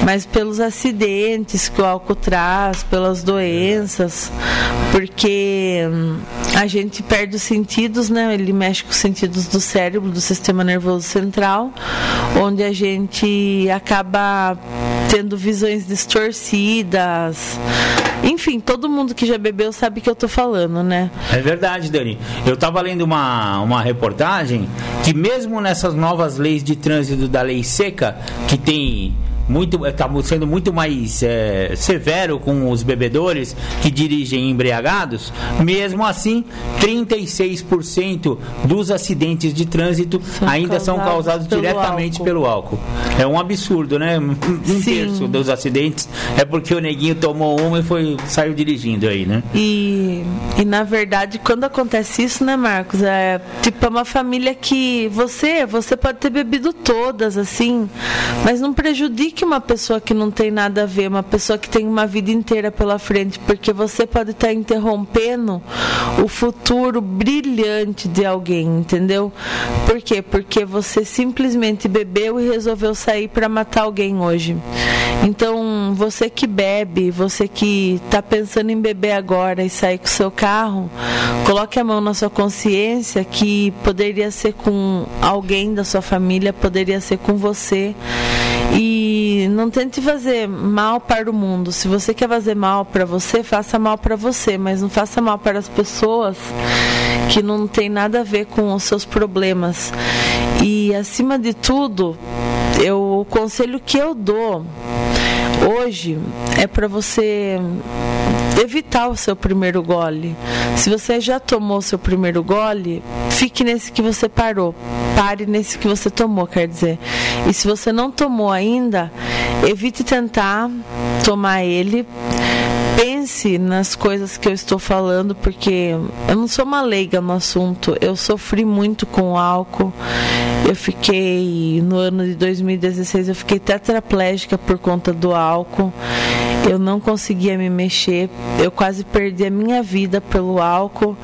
mas pelos acidentes que o álcool traz, pelas doenças, porque a gente perde os sentidos, né? Ele mexe com os sentidos do cérebro, do sistema nervoso central, onde a gente acaba tendo visões distorcidas. Enfim, todo mundo que já bebeu sabe que eu tô falando, né? É verdade, Dani. Eu tava lendo uma, uma reportagem que mesmo nessas novas leis de trânsito da lei seca, que tem muito sendo muito mais é, severo com os bebedores que dirigem embriagados, mesmo assim, 36% dos acidentes de trânsito são ainda causados são causados pelo diretamente álcool. pelo álcool. É um absurdo, né? Um terço dos acidentes é porque o neguinho tomou uma e foi saiu dirigindo aí, né? E, e na verdade, quando acontece isso, né, Marcos? É tipo é uma família que você, você pode ter bebido todas assim, mas não prejudique uma pessoa que não tem nada a ver, uma pessoa que tem uma vida inteira pela frente, porque você pode estar interrompendo o futuro brilhante de alguém, entendeu? Por quê? Porque você simplesmente bebeu e resolveu sair para matar alguém hoje. Então, você que bebe, você que está pensando em beber agora e sair com seu carro, coloque a mão na sua consciência que poderia ser com alguém da sua família, poderia ser com você. E não tente fazer mal para o mundo. Se você quer fazer mal para você, faça mal para você, mas não faça mal para as pessoas que não tem nada a ver com os seus problemas. E acima de tudo, eu, o conselho que eu dou hoje é para você evitar o seu primeiro gole. Se você já tomou o seu primeiro gole, fique nesse que você parou. Pare nesse que você tomou, quer dizer. E se você não tomou ainda, evite tentar tomar ele pense nas coisas que eu estou falando, porque eu não sou uma leiga no assunto. Eu sofri muito com o álcool. Eu fiquei, no ano de 2016, eu fiquei tetraplégica por conta do álcool. Eu não conseguia me mexer. Eu quase perdi a minha vida pelo álcool.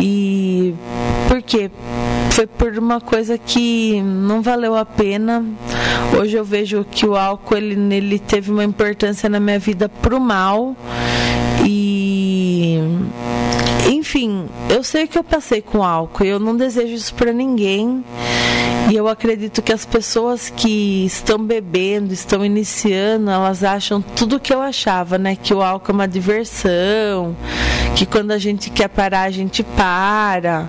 E por quê? Foi por uma coisa que não valeu a pena. Hoje eu vejo que o álcool ele, ele teve uma importância na minha vida pro mal. E enfim, eu sei que eu passei com álcool, eu não desejo isso para ninguém. E eu acredito que as pessoas que estão bebendo, estão iniciando, elas acham tudo o que eu achava, né? Que o álcool é uma diversão, que quando a gente quer parar, a gente para.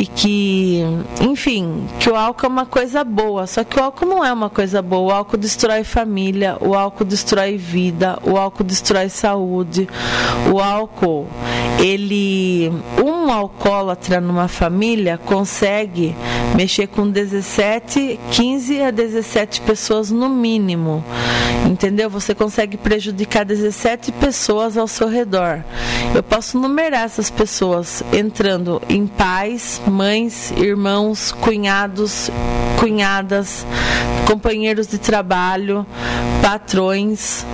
E que, enfim, que o álcool é uma coisa boa. Só que o álcool não é uma coisa boa. O álcool destrói família, o álcool destrói vida, o álcool destrói saúde. O álcool, ele. Um alcoólatra numa família consegue mexer com 17, 15 a 17 pessoas no mínimo. Entendeu? Você consegue prejudicar 17 pessoas ao seu redor. Eu posso numerar essas pessoas entrando em pais, mães, irmãos, cunhados, cunhadas, companheiros de trabalho, patrões,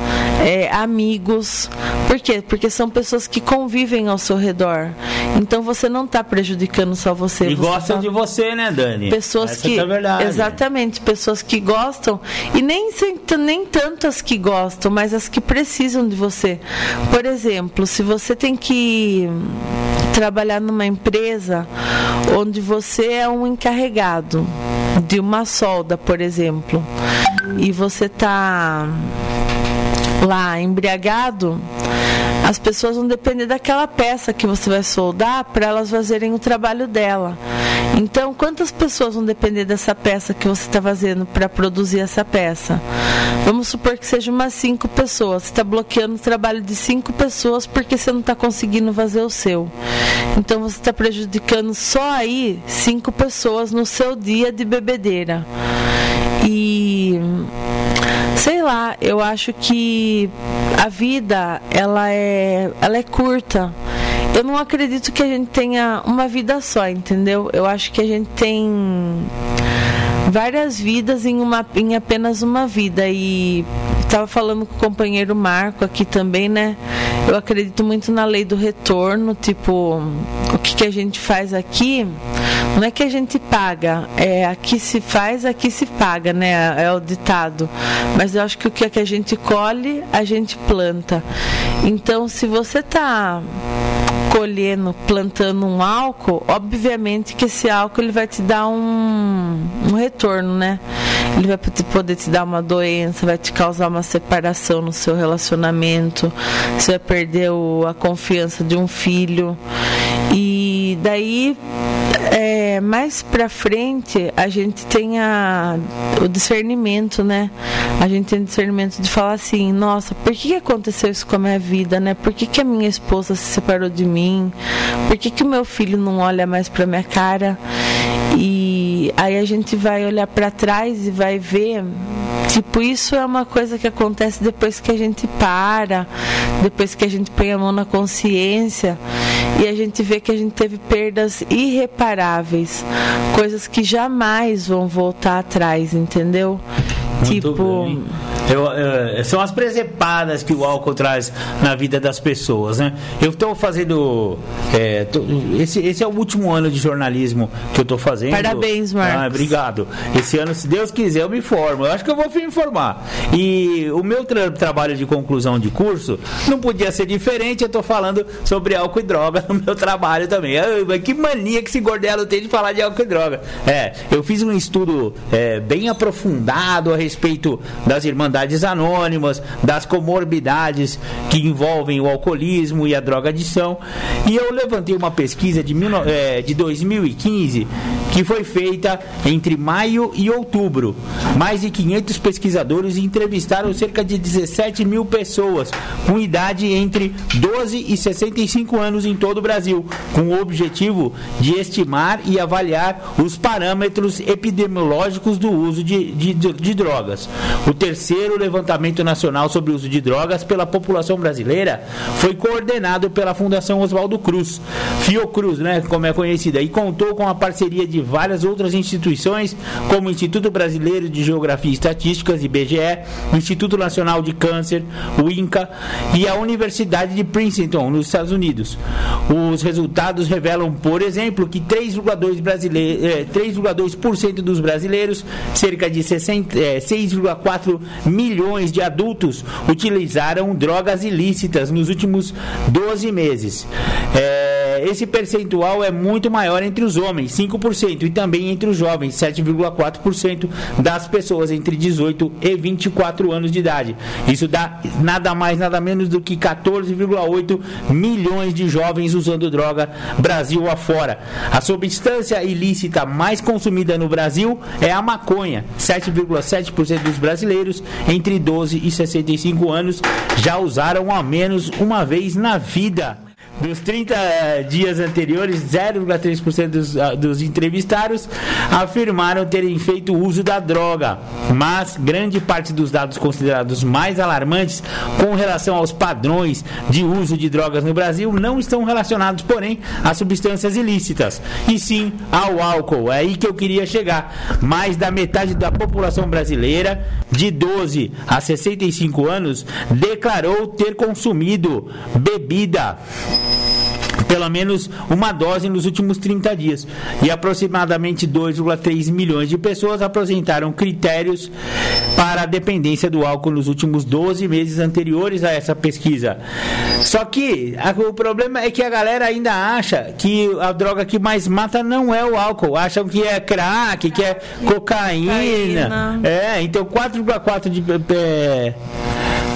é, amigos. Por quê? Porque são pessoas que convivem ao seu redor. Então você não está prejudicando só você. E você gostam tá... de você, né, Dani? Pessoas Essa que. é verdade. Exatamente, pessoas que gostam. E nem, nem tanto as que gostam, mas as que precisam de você. Por exemplo, se você tem que trabalhar numa empresa onde você é um encarregado de uma solda, por exemplo, e você está lá embriagado, as pessoas vão depender daquela peça que você vai soldar para elas fazerem o trabalho dela. Então, quantas pessoas vão depender dessa peça que você está fazendo para produzir essa peça? Vamos supor que seja umas cinco pessoas. Você está bloqueando o trabalho de cinco pessoas porque você não está conseguindo fazer o seu. Então, você está prejudicando só aí cinco pessoas no seu dia de bebedeira. E sei lá, eu acho que a vida ela é, ela é curta. Eu não acredito que a gente tenha uma vida só, entendeu? Eu acho que a gente tem várias vidas em, uma, em apenas uma vida. E estava falando com o companheiro Marco aqui também, né? Eu acredito muito na lei do retorno, tipo, o que, que a gente faz aqui, não é que a gente paga, é aqui se faz, aqui se paga, né? É o ditado. Mas eu acho que o que, é que a gente colhe, a gente planta. Então, se você está colhendo, plantando um álcool, obviamente que esse álcool ele vai te dar um, um retorno, né? Ele vai poder te dar uma doença, vai te causar uma separação no seu relacionamento, você vai perder o, a confiança de um filho. E daí é, mais pra frente a gente tem a, o discernimento, né? A gente tem o discernimento de falar assim, nossa, por que aconteceu isso com a minha vida, né? Por que, que a minha esposa se separou de mim? Por que, que o meu filho não olha mais pra minha cara? E aí a gente vai olhar para trás e vai ver Tipo, isso é uma coisa que acontece depois que a gente para, depois que a gente põe a mão na consciência e a gente vê que a gente teve perdas irreparáveis, coisas que jamais vão voltar atrás, entendeu? Muito tipo. Eu, eu, são as presepadas que o álcool traz na vida das pessoas, né? Eu estou fazendo. É, tô, esse, esse é o último ano de jornalismo que eu estou fazendo. Parabéns, Marcos. Ah, obrigado. Esse ano, se Deus quiser, eu me formo. Eu acho que eu vou me formar. E o meu tra trabalho de conclusão de curso não podia ser diferente. Eu estou falando sobre álcool e droga no meu trabalho também. Eu, que mania que esse gordelo tem de falar de álcool e droga. É, eu fiz um estudo é, bem aprofundado a respeito das irmandades anônimas, das comorbidades que envolvem o alcoolismo e a drogadição. E eu levantei uma pesquisa de, mil, é, de 2015 que foi feita entre maio e outubro. Mais de 500 pesquisadores entrevistaram cerca de 17 mil pessoas com idade entre 12 e 65 anos em todo o Brasil, com o objetivo de estimar e avaliar os parâmetros epidemiológicos do uso de, de, de drogas drogas. O terceiro levantamento nacional sobre o uso de drogas pela população brasileira foi coordenado pela Fundação Oswaldo Cruz, Fiocruz, né, como é conhecida, e contou com a parceria de várias outras instituições, como o Instituto Brasileiro de Geografia e Estatísticas, IBGE, o Instituto Nacional de Câncer, o INCA, e a Universidade de Princeton, nos Estados Unidos. Os resultados revelam, por exemplo, que 3,2% brasileiro, eh, dos brasileiros, cerca de 60, eh, 16,4 milhões de adultos utilizaram drogas ilícitas nos últimos 12 meses. É, esse percentual é muito maior entre os homens, 5%, e também entre os jovens, 7,4% das pessoas entre 18 e 24 anos de idade. Isso dá nada mais, nada menos do que 14,8 milhões de jovens usando droga Brasil afora. A substância ilícita mais consumida no Brasil é a maconha. 7,7% dos brasileiros entre 12 e 65 anos já usaram ao menos uma vez na vida. Dos 30 eh, dias anteriores, 0,3% dos, ah, dos entrevistados afirmaram terem feito uso da droga, mas grande parte dos dados considerados mais alarmantes com relação aos padrões de uso de drogas no Brasil não estão relacionados, porém, a substâncias ilícitas, e sim ao álcool. É aí que eu queria chegar. Mais da metade da população brasileira, de 12 a 65 anos, declarou ter consumido bebida pelo menos uma dose nos últimos 30 dias. E aproximadamente 2,3 milhões de pessoas apresentaram critérios para a dependência do álcool nos últimos 12 meses anteriores a essa pesquisa. Só que a, o problema é que a galera ainda acha que a droga que mais mata não é o álcool. Acham que é crack, que é cocaína. É, então 4,4 de. É,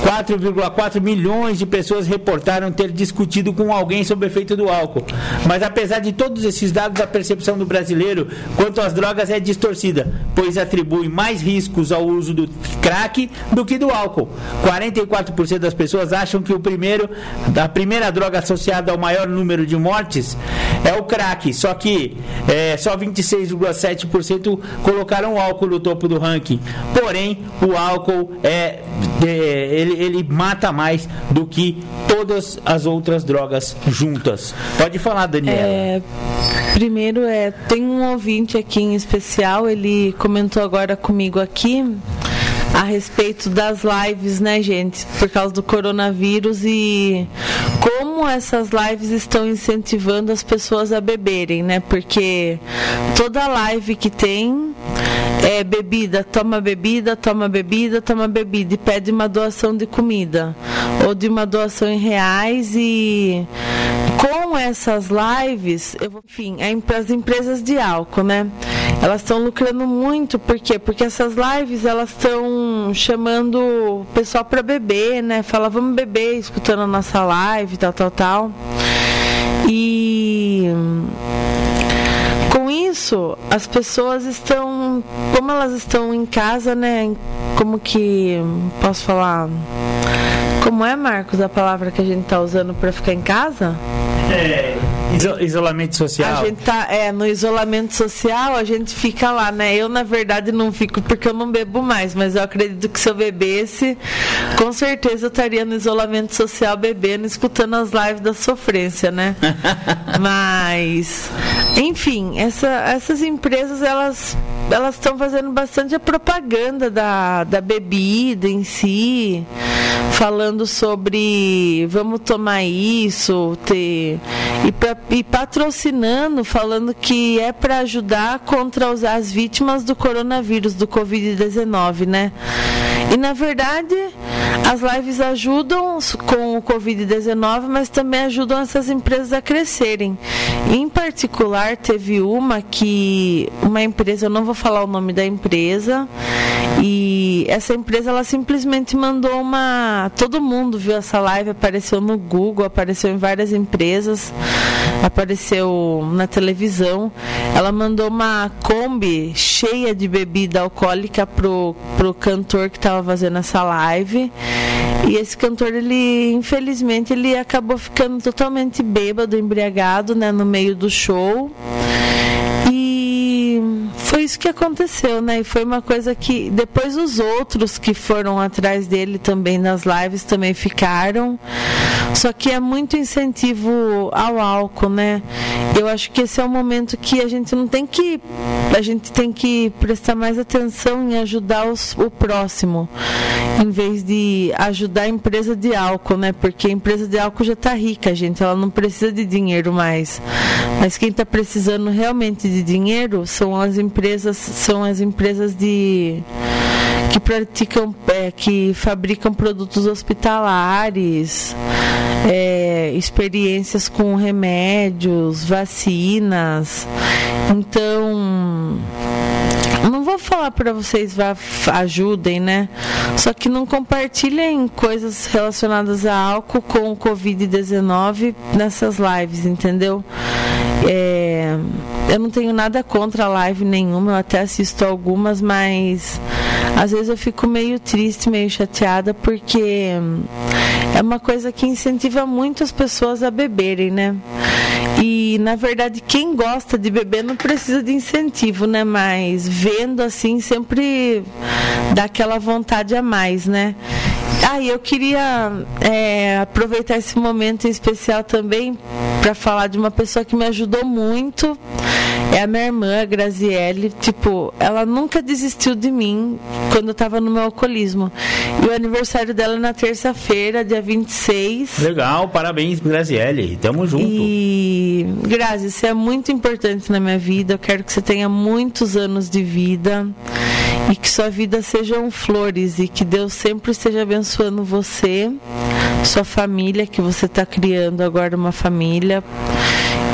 4,4 milhões de pessoas reportaram ter discutido com alguém sobre o efeito do álcool. Mas apesar de todos esses dados, a percepção do brasileiro quanto às drogas é distorcida, pois atribui mais riscos ao uso do crack do que do álcool. 44% das pessoas acham que o primeiro, a primeira droga associada ao maior número de mortes é o crack, só que é, só 26,7% colocaram o álcool no topo do ranking. Porém, o álcool é, é ele ele, mata mais do que todas as outras drogas juntas. Pode falar, Daniela. É, primeiro, é, tem um ouvinte aqui em especial, ele comentou agora comigo aqui a respeito das lives, né, gente, por causa do coronavírus e como essas lives estão incentivando as pessoas a beberem, né? Porque toda live que tem é bebida, toma bebida, toma bebida, toma bebida e pede uma doação de comida ou de uma doação em reais e com essas lives, eu, enfim, é as empresas de álcool, né? Elas estão lucrando muito, por quê? Porque essas lives elas estão chamando o pessoal para beber, né? Fala, vamos beber, escutando a nossa live, tal, tal, tal. E com isso, as pessoas estão, como elas estão em casa, né? Como que posso falar? Como é, Marcos, a palavra que a gente está usando para ficar em casa? É, isolamento social. A gente tá, é, no isolamento social a gente fica lá, né? Eu, na verdade, não fico porque eu não bebo mais, mas eu acredito que se eu bebesse, com certeza eu estaria no isolamento social bebendo, escutando as lives da sofrência, né? mas, enfim, essa, essas empresas, elas elas estão fazendo bastante a propaganda da, da bebida em si, falando sobre vamos tomar isso, ter e, e patrocinando, falando que é para ajudar contra as vítimas do coronavírus, do Covid-19, né? E na verdade, as lives ajudam com o Covid-19, mas também ajudam essas empresas a crescerem. Em particular, teve uma que uma empresa, eu não vou falar o nome da empresa, e essa empresa ela simplesmente mandou uma, todo mundo viu essa live, apareceu no Google, apareceu em várias empresas, apareceu na televisão. Ela mandou uma Kombi cheia de bebida alcoólica pro pro cantor que estava fazendo essa live. E esse cantor, ele, infelizmente, ele acabou ficando totalmente bêbado, embriagado, né, no meio do show. Foi isso que aconteceu, né? E foi uma coisa que depois os outros que foram atrás dele também nas lives também ficaram. Só que é muito incentivo ao álcool, né? Eu acho que esse é o momento que a gente não tem que a gente tem que prestar mais atenção em ajudar os, o próximo, em vez de ajudar a empresa de álcool, né? Porque a empresa de álcool já está rica, gente, ela não precisa de dinheiro mais. Mas quem está precisando realmente de dinheiro são as empresas, são as empresas de que praticam, é, que fabricam produtos hospitalares, é, experiências com remédios, vacinas. Então, vou falar para vocês vá, ajudem, né? Só que não compartilhem coisas relacionadas a álcool com o Covid-19 nessas lives, entendeu? É, eu não tenho nada contra a live nenhuma, eu até assisto algumas, mas às vezes eu fico meio triste, meio chateada, porque é uma coisa que incentiva muito as pessoas a beberem, né? E na verdade quem gosta de beber não precisa de incentivo, né? Mas vendo assim sempre dá aquela vontade a mais, né? Ah, eu queria é, aproveitar esse momento em especial também para falar de uma pessoa que me ajudou muito é a minha irmã, a Graziele. Tipo, ela nunca desistiu de mim quando eu tava no meu alcoolismo. E o aniversário dela é na terça-feira, dia 26. Legal, parabéns, Graziele. Tamo junto. E, Grazi, você é muito importante na minha vida. Eu quero que você tenha muitos anos de vida e que sua vida sejam flores e que Deus sempre esteja abençoando você, sua família, que você está criando agora uma família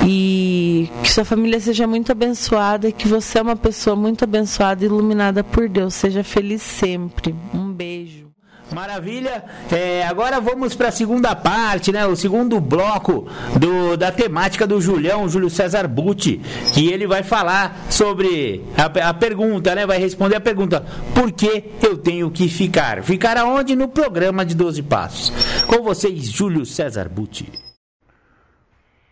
e que sua família seja muito abençoada e que você é uma pessoa muito abençoada e iluminada por Deus. Seja feliz sempre. Um beijo. Maravilha. É, agora vamos para a segunda parte, né? O segundo bloco do, da temática do Julião, Júlio César Butti, que ele vai falar sobre a, a, pergunta, né? Vai responder a pergunta: por que eu tenho que ficar? Ficar aonde? No programa de 12 Passos. Com vocês, Júlio César Butti.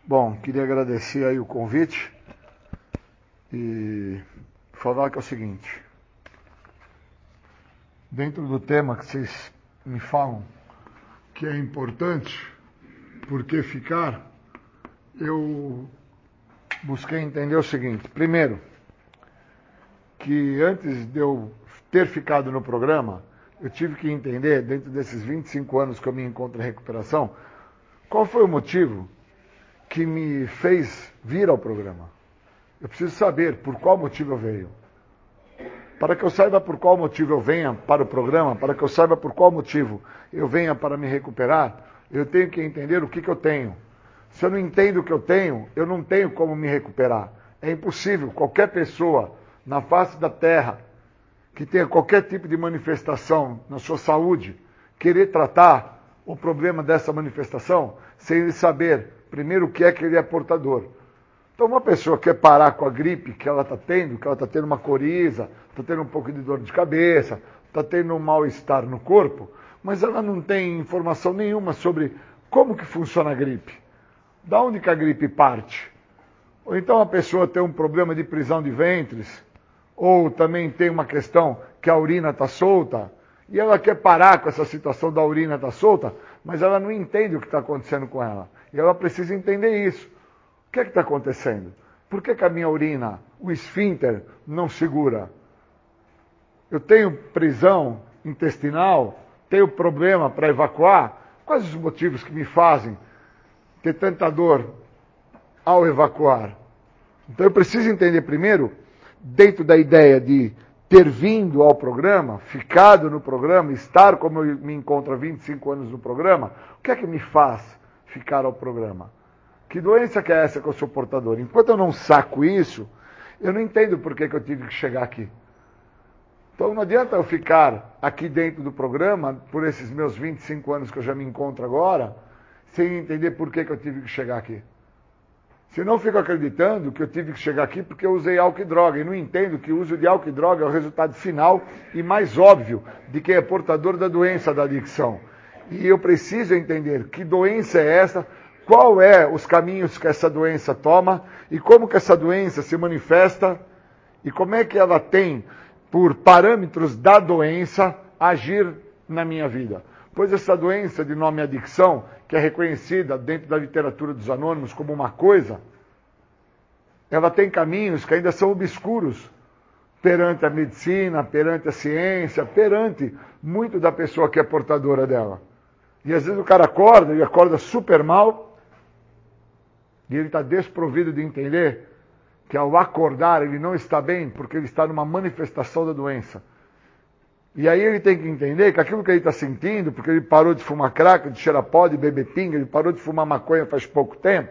Bom, queria agradecer aí o convite e falar que é o seguinte. Dentro do tema que vocês me falam que é importante, por que ficar, eu busquei entender o seguinte. Primeiro, que antes de eu ter ficado no programa, eu tive que entender, dentro desses 25 anos que eu me encontro em recuperação, qual foi o motivo que me fez vir ao programa. Eu preciso saber por qual motivo eu venho. Para que eu saiba por qual motivo eu venha para o programa, para que eu saiba por qual motivo eu venha para me recuperar, eu tenho que entender o que, que eu tenho. Se eu não entendo o que eu tenho, eu não tenho como me recuperar. É impossível qualquer pessoa na face da terra que tenha qualquer tipo de manifestação na sua saúde querer tratar o problema dessa manifestação sem ele saber primeiro o que é que ele é portador. Então, uma pessoa quer parar com a gripe que ela está tendo, que ela está tendo uma coriza, está tendo um pouco de dor de cabeça, está tendo um mal-estar no corpo, mas ela não tem informação nenhuma sobre como que funciona a gripe. Da onde que a gripe parte? Ou então a pessoa tem um problema de prisão de ventres, ou também tem uma questão que a urina está solta, e ela quer parar com essa situação da urina estar tá solta, mas ela não entende o que está acontecendo com ela. E ela precisa entender isso. O que é que está acontecendo? Por que, que a minha urina, o esfíncter, não segura? Eu tenho prisão intestinal, tenho problema para evacuar. Quais os motivos que me fazem ter tanta dor ao evacuar? Então eu preciso entender primeiro, dentro da ideia de ter vindo ao programa, ficado no programa, estar como eu me encontro há 25 anos no programa, o que é que me faz ficar ao programa. Que doença que é essa que eu sou portador? Enquanto eu não saco isso, eu não entendo por que, que eu tive que chegar aqui. Então não adianta eu ficar aqui dentro do programa, por esses meus 25 anos que eu já me encontro agora, sem entender por que, que eu tive que chegar aqui. Senão eu fico acreditando que eu tive que chegar aqui porque eu usei álcool e droga. E não entendo que o uso de álcool e droga é o resultado final e mais óbvio de quem é portador da doença da adicção. E eu preciso entender que doença é essa, qual é os caminhos que essa doença toma e como que essa doença se manifesta e como é que ela tem, por parâmetros da doença, agir na minha vida. Pois essa doença de nome adicção, que é reconhecida dentro da literatura dos anônimos como uma coisa, ela tem caminhos que ainda são obscuros perante a medicina, perante a ciência, perante muito da pessoa que é portadora dela. E às vezes o cara acorda e acorda super mal, e ele está desprovido de entender que ao acordar ele não está bem porque ele está numa manifestação da doença. E aí ele tem que entender que aquilo que ele está sentindo, porque ele parou de fumar crack, de cheirar pó, de beber pinga, ele parou de fumar maconha faz pouco tempo,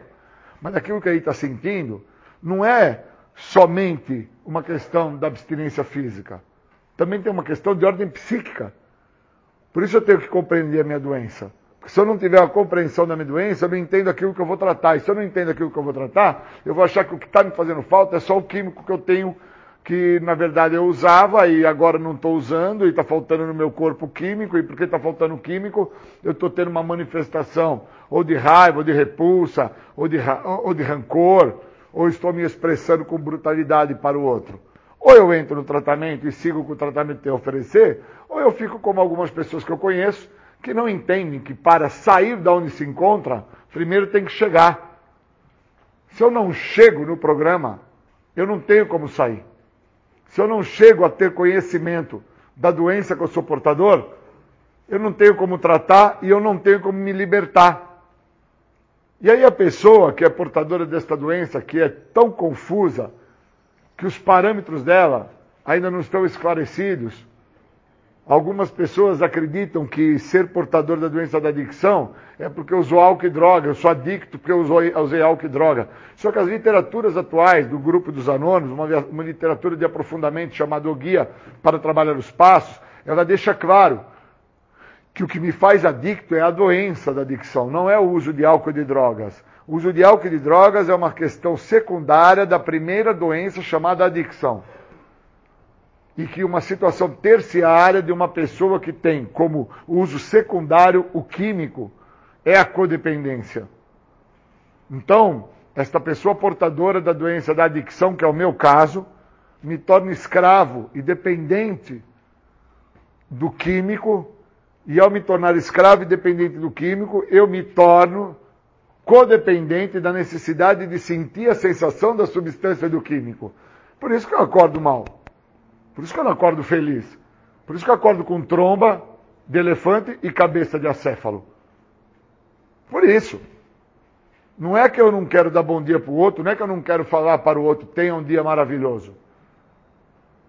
mas aquilo que ele está sentindo não é somente uma questão da abstinência física. Também tem uma questão de ordem psíquica. Por isso eu tenho que compreender a minha doença. Porque se eu não tiver a compreensão da minha doença, eu não entendo aquilo que eu vou tratar. E se eu não entendo aquilo que eu vou tratar, eu vou achar que o que está me fazendo falta é só o químico que eu tenho, que na verdade eu usava e agora não estou usando, e está faltando no meu corpo químico, e porque está faltando químico, eu estou tendo uma manifestação ou de raiva, ou de repulsa, ou de, ou de rancor, ou estou me expressando com brutalidade para o outro. Ou eu entro no tratamento e sigo com o tratamento que tem a oferecer, ou eu fico como algumas pessoas que eu conheço que não entendem que para sair da onde se encontra, primeiro tem que chegar. Se eu não chego no programa, eu não tenho como sair. Se eu não chego a ter conhecimento da doença que eu sou portador, eu não tenho como tratar e eu não tenho como me libertar. E aí a pessoa que é portadora desta doença, que é tão confusa, que os parâmetros dela ainda não estão esclarecidos. Algumas pessoas acreditam que ser portador da doença da adicção é porque usou álcool e droga. Eu sou adicto porque eu usei álcool e droga. Só que as literaturas atuais do grupo dos anônimos, uma, uma literatura de aprofundamento chamada O Guia para Trabalhar os Passos, ela deixa claro que o que me faz adicto é a doença da adicção, não é o uso de álcool e de drogas. O uso de álcool e de drogas é uma questão secundária da primeira doença chamada adicção. E que uma situação terciária de uma pessoa que tem como uso secundário o químico é a codependência. Então, esta pessoa portadora da doença da adicção, que é o meu caso, me torna escravo e dependente do químico e ao me tornar escravo e dependente do químico, eu me torno codependente da necessidade de sentir a sensação da substância do químico. Por isso que eu acordo mal. Por isso que eu não acordo feliz. Por isso que eu acordo com tromba de elefante e cabeça de acéfalo. Por isso. Não é que eu não quero dar bom dia para o outro, não é que eu não quero falar para o outro, tenha um dia maravilhoso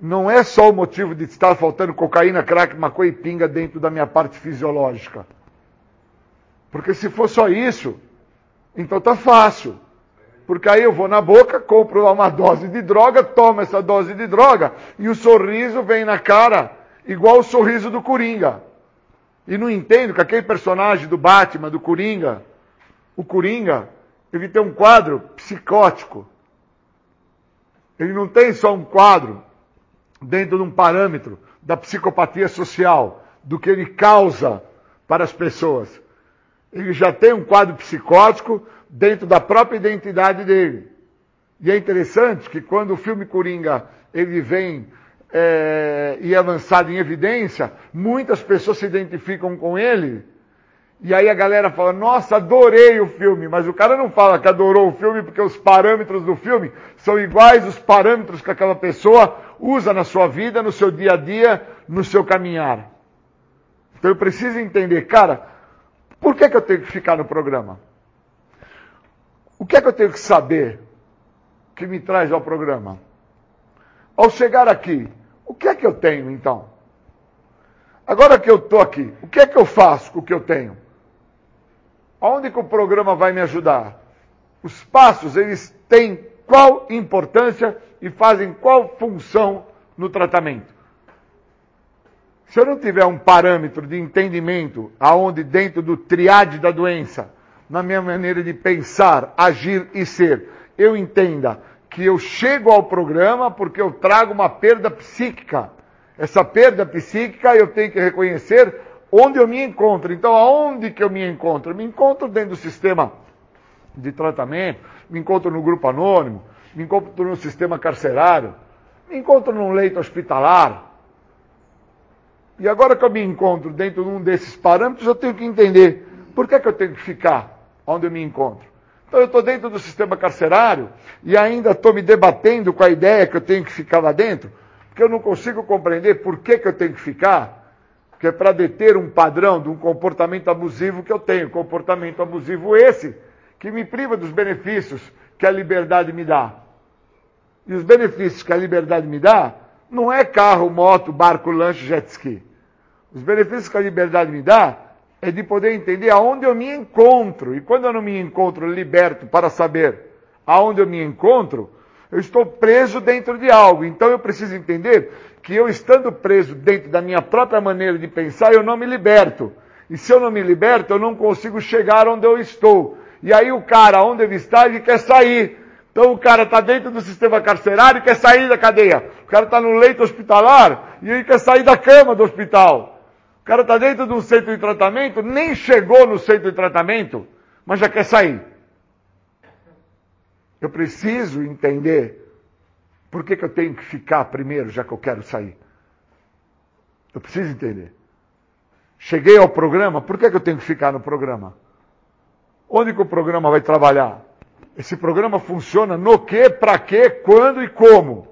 não é só o motivo de estar faltando cocaína, crack, maconha e pinga dentro da minha parte fisiológica. Porque se for só isso, então tá fácil. Porque aí eu vou na boca, compro uma dose de droga, tomo essa dose de droga e o sorriso vem na cara igual o sorriso do Coringa. E não entendo que aquele personagem do Batman, do Coringa, o Coringa, ele tem um quadro psicótico. Ele não tem só um quadro dentro de um parâmetro da psicopatia social, do que ele causa para as pessoas. Ele já tem um quadro psicótico dentro da própria identidade dele. E é interessante que quando o filme Coringa ele vem é, e é lançado em evidência, muitas pessoas se identificam com ele e aí a galera fala, nossa, adorei o filme, mas o cara não fala que adorou o filme porque os parâmetros do filme são iguais os parâmetros que aquela pessoa usa na sua vida, no seu dia a dia, no seu caminhar. Então eu preciso entender, cara, por que, que eu tenho que ficar no programa? O que é que eu tenho que saber que me traz ao programa? Ao chegar aqui, o que é que eu tenho então? Agora que eu estou aqui, o que é que eu faço com o que eu tenho? Onde que o programa vai me ajudar? Os passos, eles têm qual importância e fazem qual função no tratamento? Se eu não tiver um parâmetro de entendimento aonde dentro do triade da doença, na minha maneira de pensar, agir e ser, eu entenda que eu chego ao programa porque eu trago uma perda psíquica. Essa perda psíquica eu tenho que reconhecer onde eu me encontro. Então, aonde que eu me encontro? Eu me encontro dentro do sistema de tratamento, me encontro no grupo anônimo, me encontro no sistema carcerário, Me encontro num leito hospitalar. E agora que eu me encontro dentro de um desses parâmetros, eu tenho que entender por que, que eu tenho que ficar onde eu me encontro. Então eu estou dentro do sistema carcerário e ainda estou me debatendo com a ideia que eu tenho que ficar lá dentro, porque eu não consigo compreender por que, que eu tenho que ficar, porque é para deter um padrão de um comportamento abusivo que eu tenho, comportamento abusivo esse que me priva dos benefícios que a liberdade me dá. E os benefícios que a liberdade me dá não é carro, moto, barco, lanche, jet ski. Os benefícios que a liberdade me dá é de poder entender aonde eu me encontro. E quando eu não me encontro liberto para saber aonde eu me encontro, eu estou preso dentro de algo. Então eu preciso entender que eu estando preso dentro da minha própria maneira de pensar, eu não me liberto. E se eu não me liberto, eu não consigo chegar onde eu estou. E aí o cara, onde ele está, ele quer sair. Então o cara está dentro do sistema carcerário e quer sair da cadeia. O cara está no leito hospitalar e ele quer sair da cama do hospital. Cara está dentro de um centro de tratamento, nem chegou no centro de tratamento, mas já quer sair. Eu preciso entender por que, que eu tenho que ficar primeiro, já que eu quero sair. Eu preciso entender. Cheguei ao programa, por que, que eu tenho que ficar no programa? Onde que o programa vai trabalhar? Esse programa funciona no que, para quê, quando e como.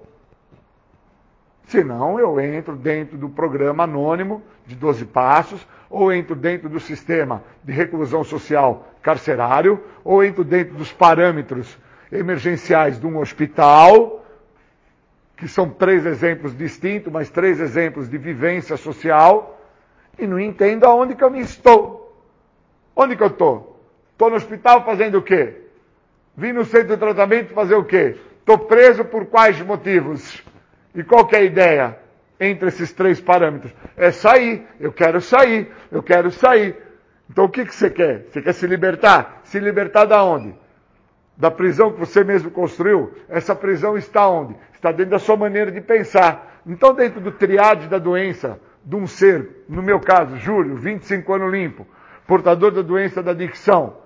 Senão eu entro dentro do programa anônimo de 12 passos, ou entro dentro do sistema de reclusão social carcerário, ou entro dentro dos parâmetros emergenciais de um hospital, que são três exemplos distintos, mas três exemplos de vivência social, e não entendo aonde que eu me estou. Onde que eu estou? Estou no hospital fazendo o quê? Vim no centro de tratamento fazer o quê? Estou preso por quais motivos? E qual é a ideia entre esses três parâmetros? É sair. Eu quero sair. Eu quero sair. Então o que, que você quer? Você quer se libertar? Se libertar da onde? Da prisão que você mesmo construiu? Essa prisão está onde? Está dentro da sua maneira de pensar. Então, dentro do triade da doença de um ser, no meu caso, Júlio, 25 anos limpo, portador da doença da adicção,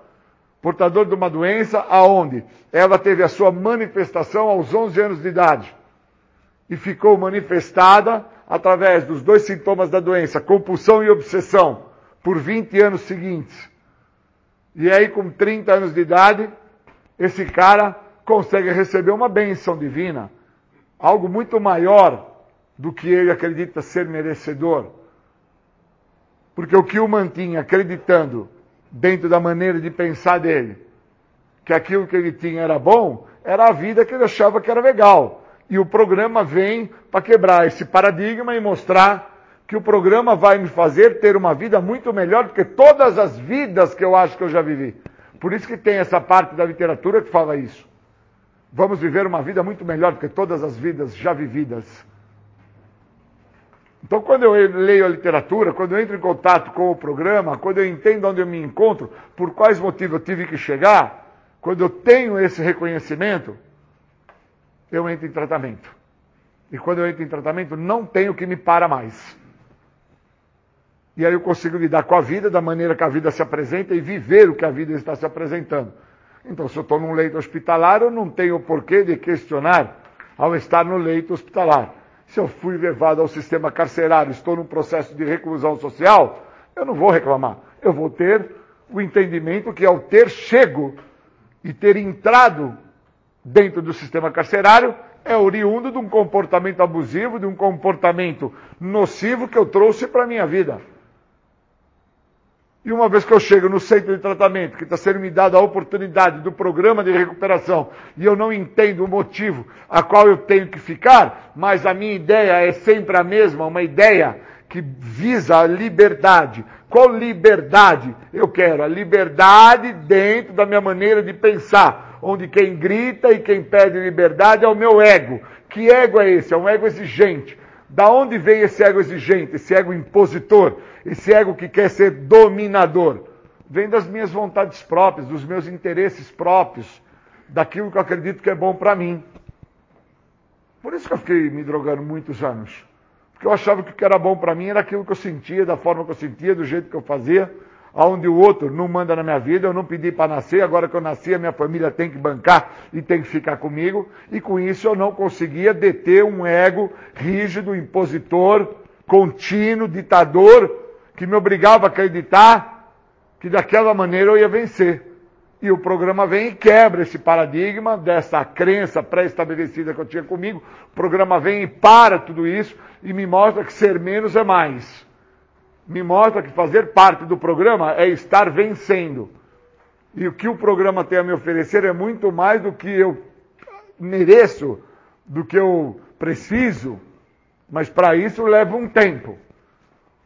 portador de uma doença aonde ela teve a sua manifestação aos 11 anos de idade e ficou manifestada através dos dois sintomas da doença, compulsão e obsessão, por 20 anos seguintes. E aí, com 30 anos de idade, esse cara consegue receber uma bênção divina, algo muito maior do que ele acredita ser merecedor. Porque o que o mantinha acreditando dentro da maneira de pensar dele, que aquilo que ele tinha era bom, era a vida que ele achava que era legal. E o programa vem para quebrar esse paradigma e mostrar que o programa vai me fazer ter uma vida muito melhor do que todas as vidas que eu acho que eu já vivi. Por isso que tem essa parte da literatura que fala isso. Vamos viver uma vida muito melhor do que todas as vidas já vividas. Então, quando eu leio a literatura, quando eu entro em contato com o programa, quando eu entendo onde eu me encontro, por quais motivos eu tive que chegar, quando eu tenho esse reconhecimento, eu entro em tratamento. E quando eu entro em tratamento, não tenho que me para mais. E aí eu consigo lidar com a vida da maneira que a vida se apresenta e viver o que a vida está se apresentando. Então, se eu estou num leito hospitalar, eu não tenho porquê de questionar ao estar no leito hospitalar. Se eu fui levado ao sistema carcerário, estou num processo de reclusão social, eu não vou reclamar. Eu vou ter o entendimento que ao ter chego e ter entrado dentro do sistema carcerário, é oriundo de um comportamento abusivo, de um comportamento nocivo que eu trouxe para a minha vida. E uma vez que eu chego no centro de tratamento, que está sendo me dada a oportunidade do programa de recuperação, e eu não entendo o motivo a qual eu tenho que ficar, mas a minha ideia é sempre a mesma, uma ideia que visa a liberdade. Qual liberdade eu quero? A liberdade dentro da minha maneira de pensar, onde quem grita e quem pede liberdade é o meu ego. Que ego é esse? É um ego exigente. Da onde vem esse ego exigente, esse ego impositor? esse ego que quer ser dominador, vem das minhas vontades próprias, dos meus interesses próprios, daquilo que eu acredito que é bom para mim. Por isso que eu fiquei me drogando muitos anos. Porque eu achava que o que era bom para mim era aquilo que eu sentia, da forma que eu sentia, do jeito que eu fazia. Onde o outro não manda na minha vida, eu não pedi para nascer, agora que eu nasci, a minha família tem que bancar e tem que ficar comigo, e com isso eu não conseguia deter um ego rígido, impositor, contínuo, ditador, que me obrigava a acreditar que daquela maneira eu ia vencer. E o programa vem e quebra esse paradigma dessa crença pré-estabelecida que eu tinha comigo. O programa vem e para tudo isso e me mostra que ser menos é mais me mostra que fazer parte do programa é estar vencendo. E o que o programa tem a me oferecer é muito mais do que eu mereço, do que eu preciso, mas para isso leva um tempo.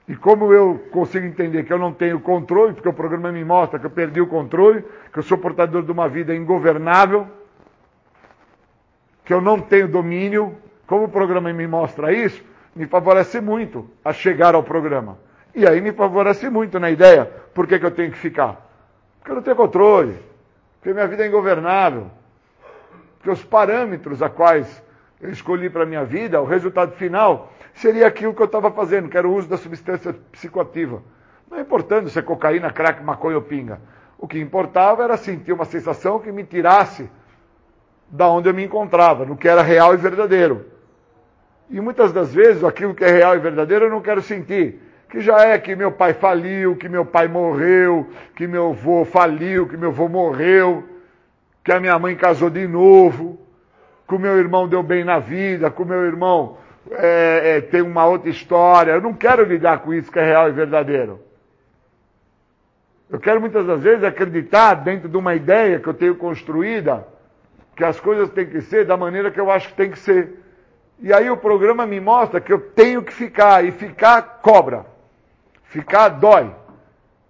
E como eu consigo entender que eu não tenho controle, porque o programa me mostra que eu perdi o controle, que eu sou portador de uma vida ingovernável, que eu não tenho domínio, como o programa me mostra isso, me favorece muito a chegar ao programa. E aí me favorece muito na ideia. Por que, que eu tenho que ficar? Porque eu não tenho controle. Porque minha vida é ingovernável. Porque os parâmetros a quais eu escolhi para a minha vida, o resultado final, seria aquilo que eu estava fazendo, que era o uso da substância psicoativa. Não é importante se é cocaína, crack, maconha ou pinga. O que importava era sentir uma sensação que me tirasse da onde eu me encontrava, no que era real e verdadeiro. E muitas das vezes aquilo que é real e verdadeiro eu não quero sentir que já é que meu pai faliu, que meu pai morreu, que meu avô faliu, que meu avô morreu, que a minha mãe casou de novo, que o meu irmão deu bem na vida, que o meu irmão é, é, tem uma outra história. Eu não quero lidar com isso que é real e verdadeiro. Eu quero muitas das vezes acreditar dentro de uma ideia que eu tenho construída que as coisas têm que ser da maneira que eu acho que tem que ser. E aí o programa me mostra que eu tenho que ficar, e ficar cobra. Ficar dói.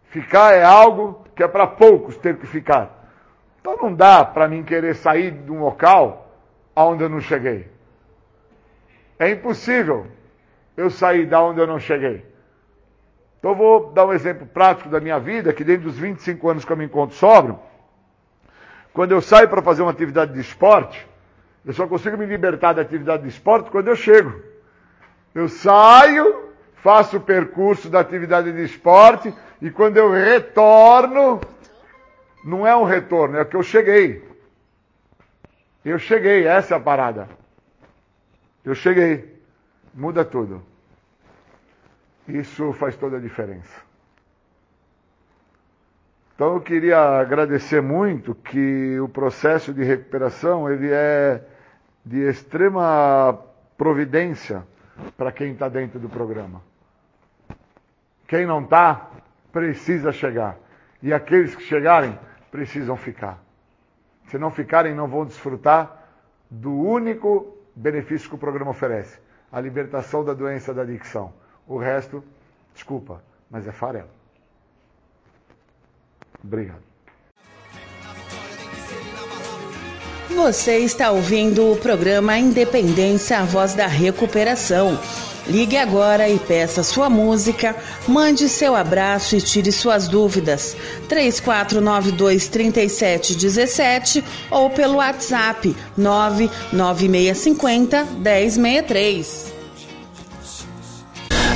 Ficar é algo que é para poucos ter que ficar. Então não dá para mim querer sair de um local aonde eu não cheguei. É impossível eu sair da onde eu não cheguei. Então vou dar um exemplo prático da minha vida, que dentro dos 25 anos que eu me encontro sóbrio, quando eu saio para fazer uma atividade de esporte, eu só consigo me libertar da atividade de esporte quando eu chego. Eu saio, faço o percurso da atividade de esporte e quando eu retorno, não é um retorno, é que eu cheguei. Eu cheguei, essa é a parada. Eu cheguei. Muda tudo. Isso faz toda a diferença. Então eu queria agradecer muito que o processo de recuperação ele é de extrema providência para quem está dentro do programa. Quem não está, precisa chegar. E aqueles que chegarem, precisam ficar. Se não ficarem, não vão desfrutar do único benefício que o programa oferece: a libertação da doença da adicção. O resto, desculpa, mas é farelo. Obrigado. Você está ouvindo o programa Independência, a voz da recuperação. Ligue agora e peça sua música, mande seu abraço e tire suas dúvidas. 3492 3717 ou pelo WhatsApp 99650 1063.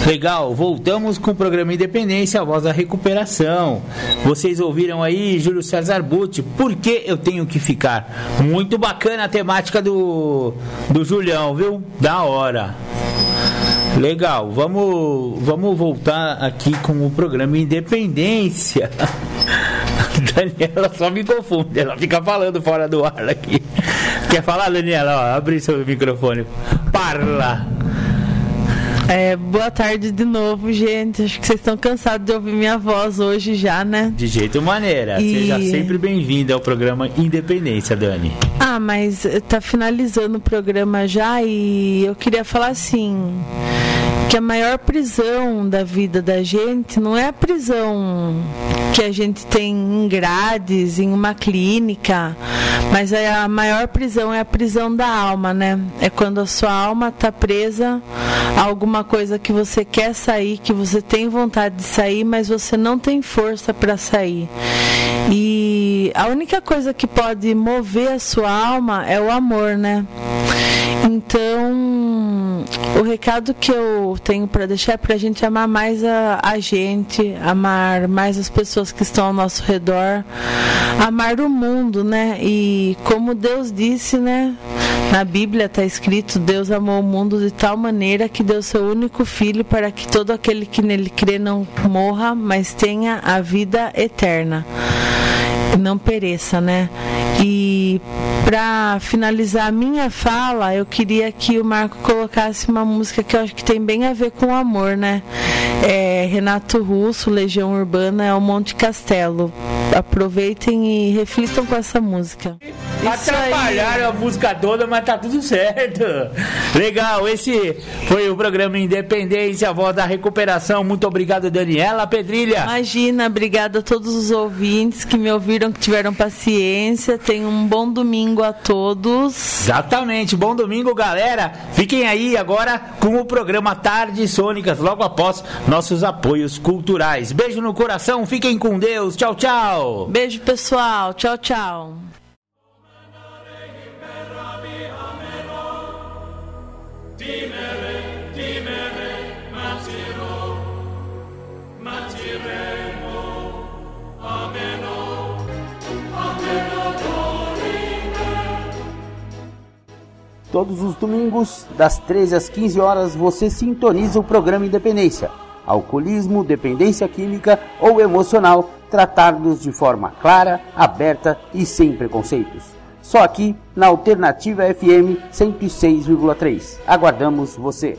Legal, voltamos com o programa Independência, a voz da recuperação. Vocês ouviram aí Júlio César Butti, por que eu tenho que ficar? Muito bacana a temática do, do Julião, viu? Da hora. Legal, vamos, vamos voltar aqui com o programa Independência. Daniela só me confunde, ela fica falando fora do ar aqui. Quer falar, Daniela? Ó, abre seu microfone. Parla. É, boa tarde de novo, gente. Acho que vocês estão cansados de ouvir minha voz hoje já, né? De jeito maneira. E... Seja sempre bem-vinda ao programa Independência, Dani. Ah, mas tá finalizando o programa já e eu queria falar assim que a maior prisão da vida da gente não é a prisão que a gente tem em grades, em uma clínica, mas é a maior prisão é a prisão da alma, né? É quando a sua alma está presa a alguma coisa que você quer sair, que você tem vontade de sair, mas você não tem força para sair. E a única coisa que pode mover a sua alma é o amor, né? Então, o recado que eu tenho para deixar é para a gente amar mais a, a gente, amar mais as pessoas que estão ao nosso redor, amar o mundo, né? E como Deus disse, né? Na Bíblia está escrito: Deus amou o mundo de tal maneira que deu seu único filho para que todo aquele que nele crê não morra, mas tenha a vida eterna. Não pereça, né? E para finalizar a minha fala, eu queria que o Marco colocasse uma música que eu acho que tem bem a ver com o amor, né? É Renato Russo, Legião Urbana, é o Monte Castelo. Aproveitem e reflitam com essa música. Atrapalharam a música toda, mas tá tudo certo. Legal, esse foi o programa Independência, a voz da recuperação. Muito obrigado, Daniela Pedrilha. Imagina, obrigada a todos os ouvintes que me ouviram, que tiveram paciência. Tenham um bom domingo a todos. Exatamente, bom domingo, galera. Fiquem aí agora com o programa Tarde Sônicas, logo após nossos apoios culturais. Beijo no coração, fiquem com Deus. Tchau, tchau. Beijo, pessoal. Tchau, tchau. Todos os domingos, das 13 às 15 horas, você sintoniza o programa Independência. Alcoolismo, dependência química ou emocional, tratados de forma clara, aberta e sem preconceitos. Só aqui na Alternativa FM 106,3. Aguardamos você!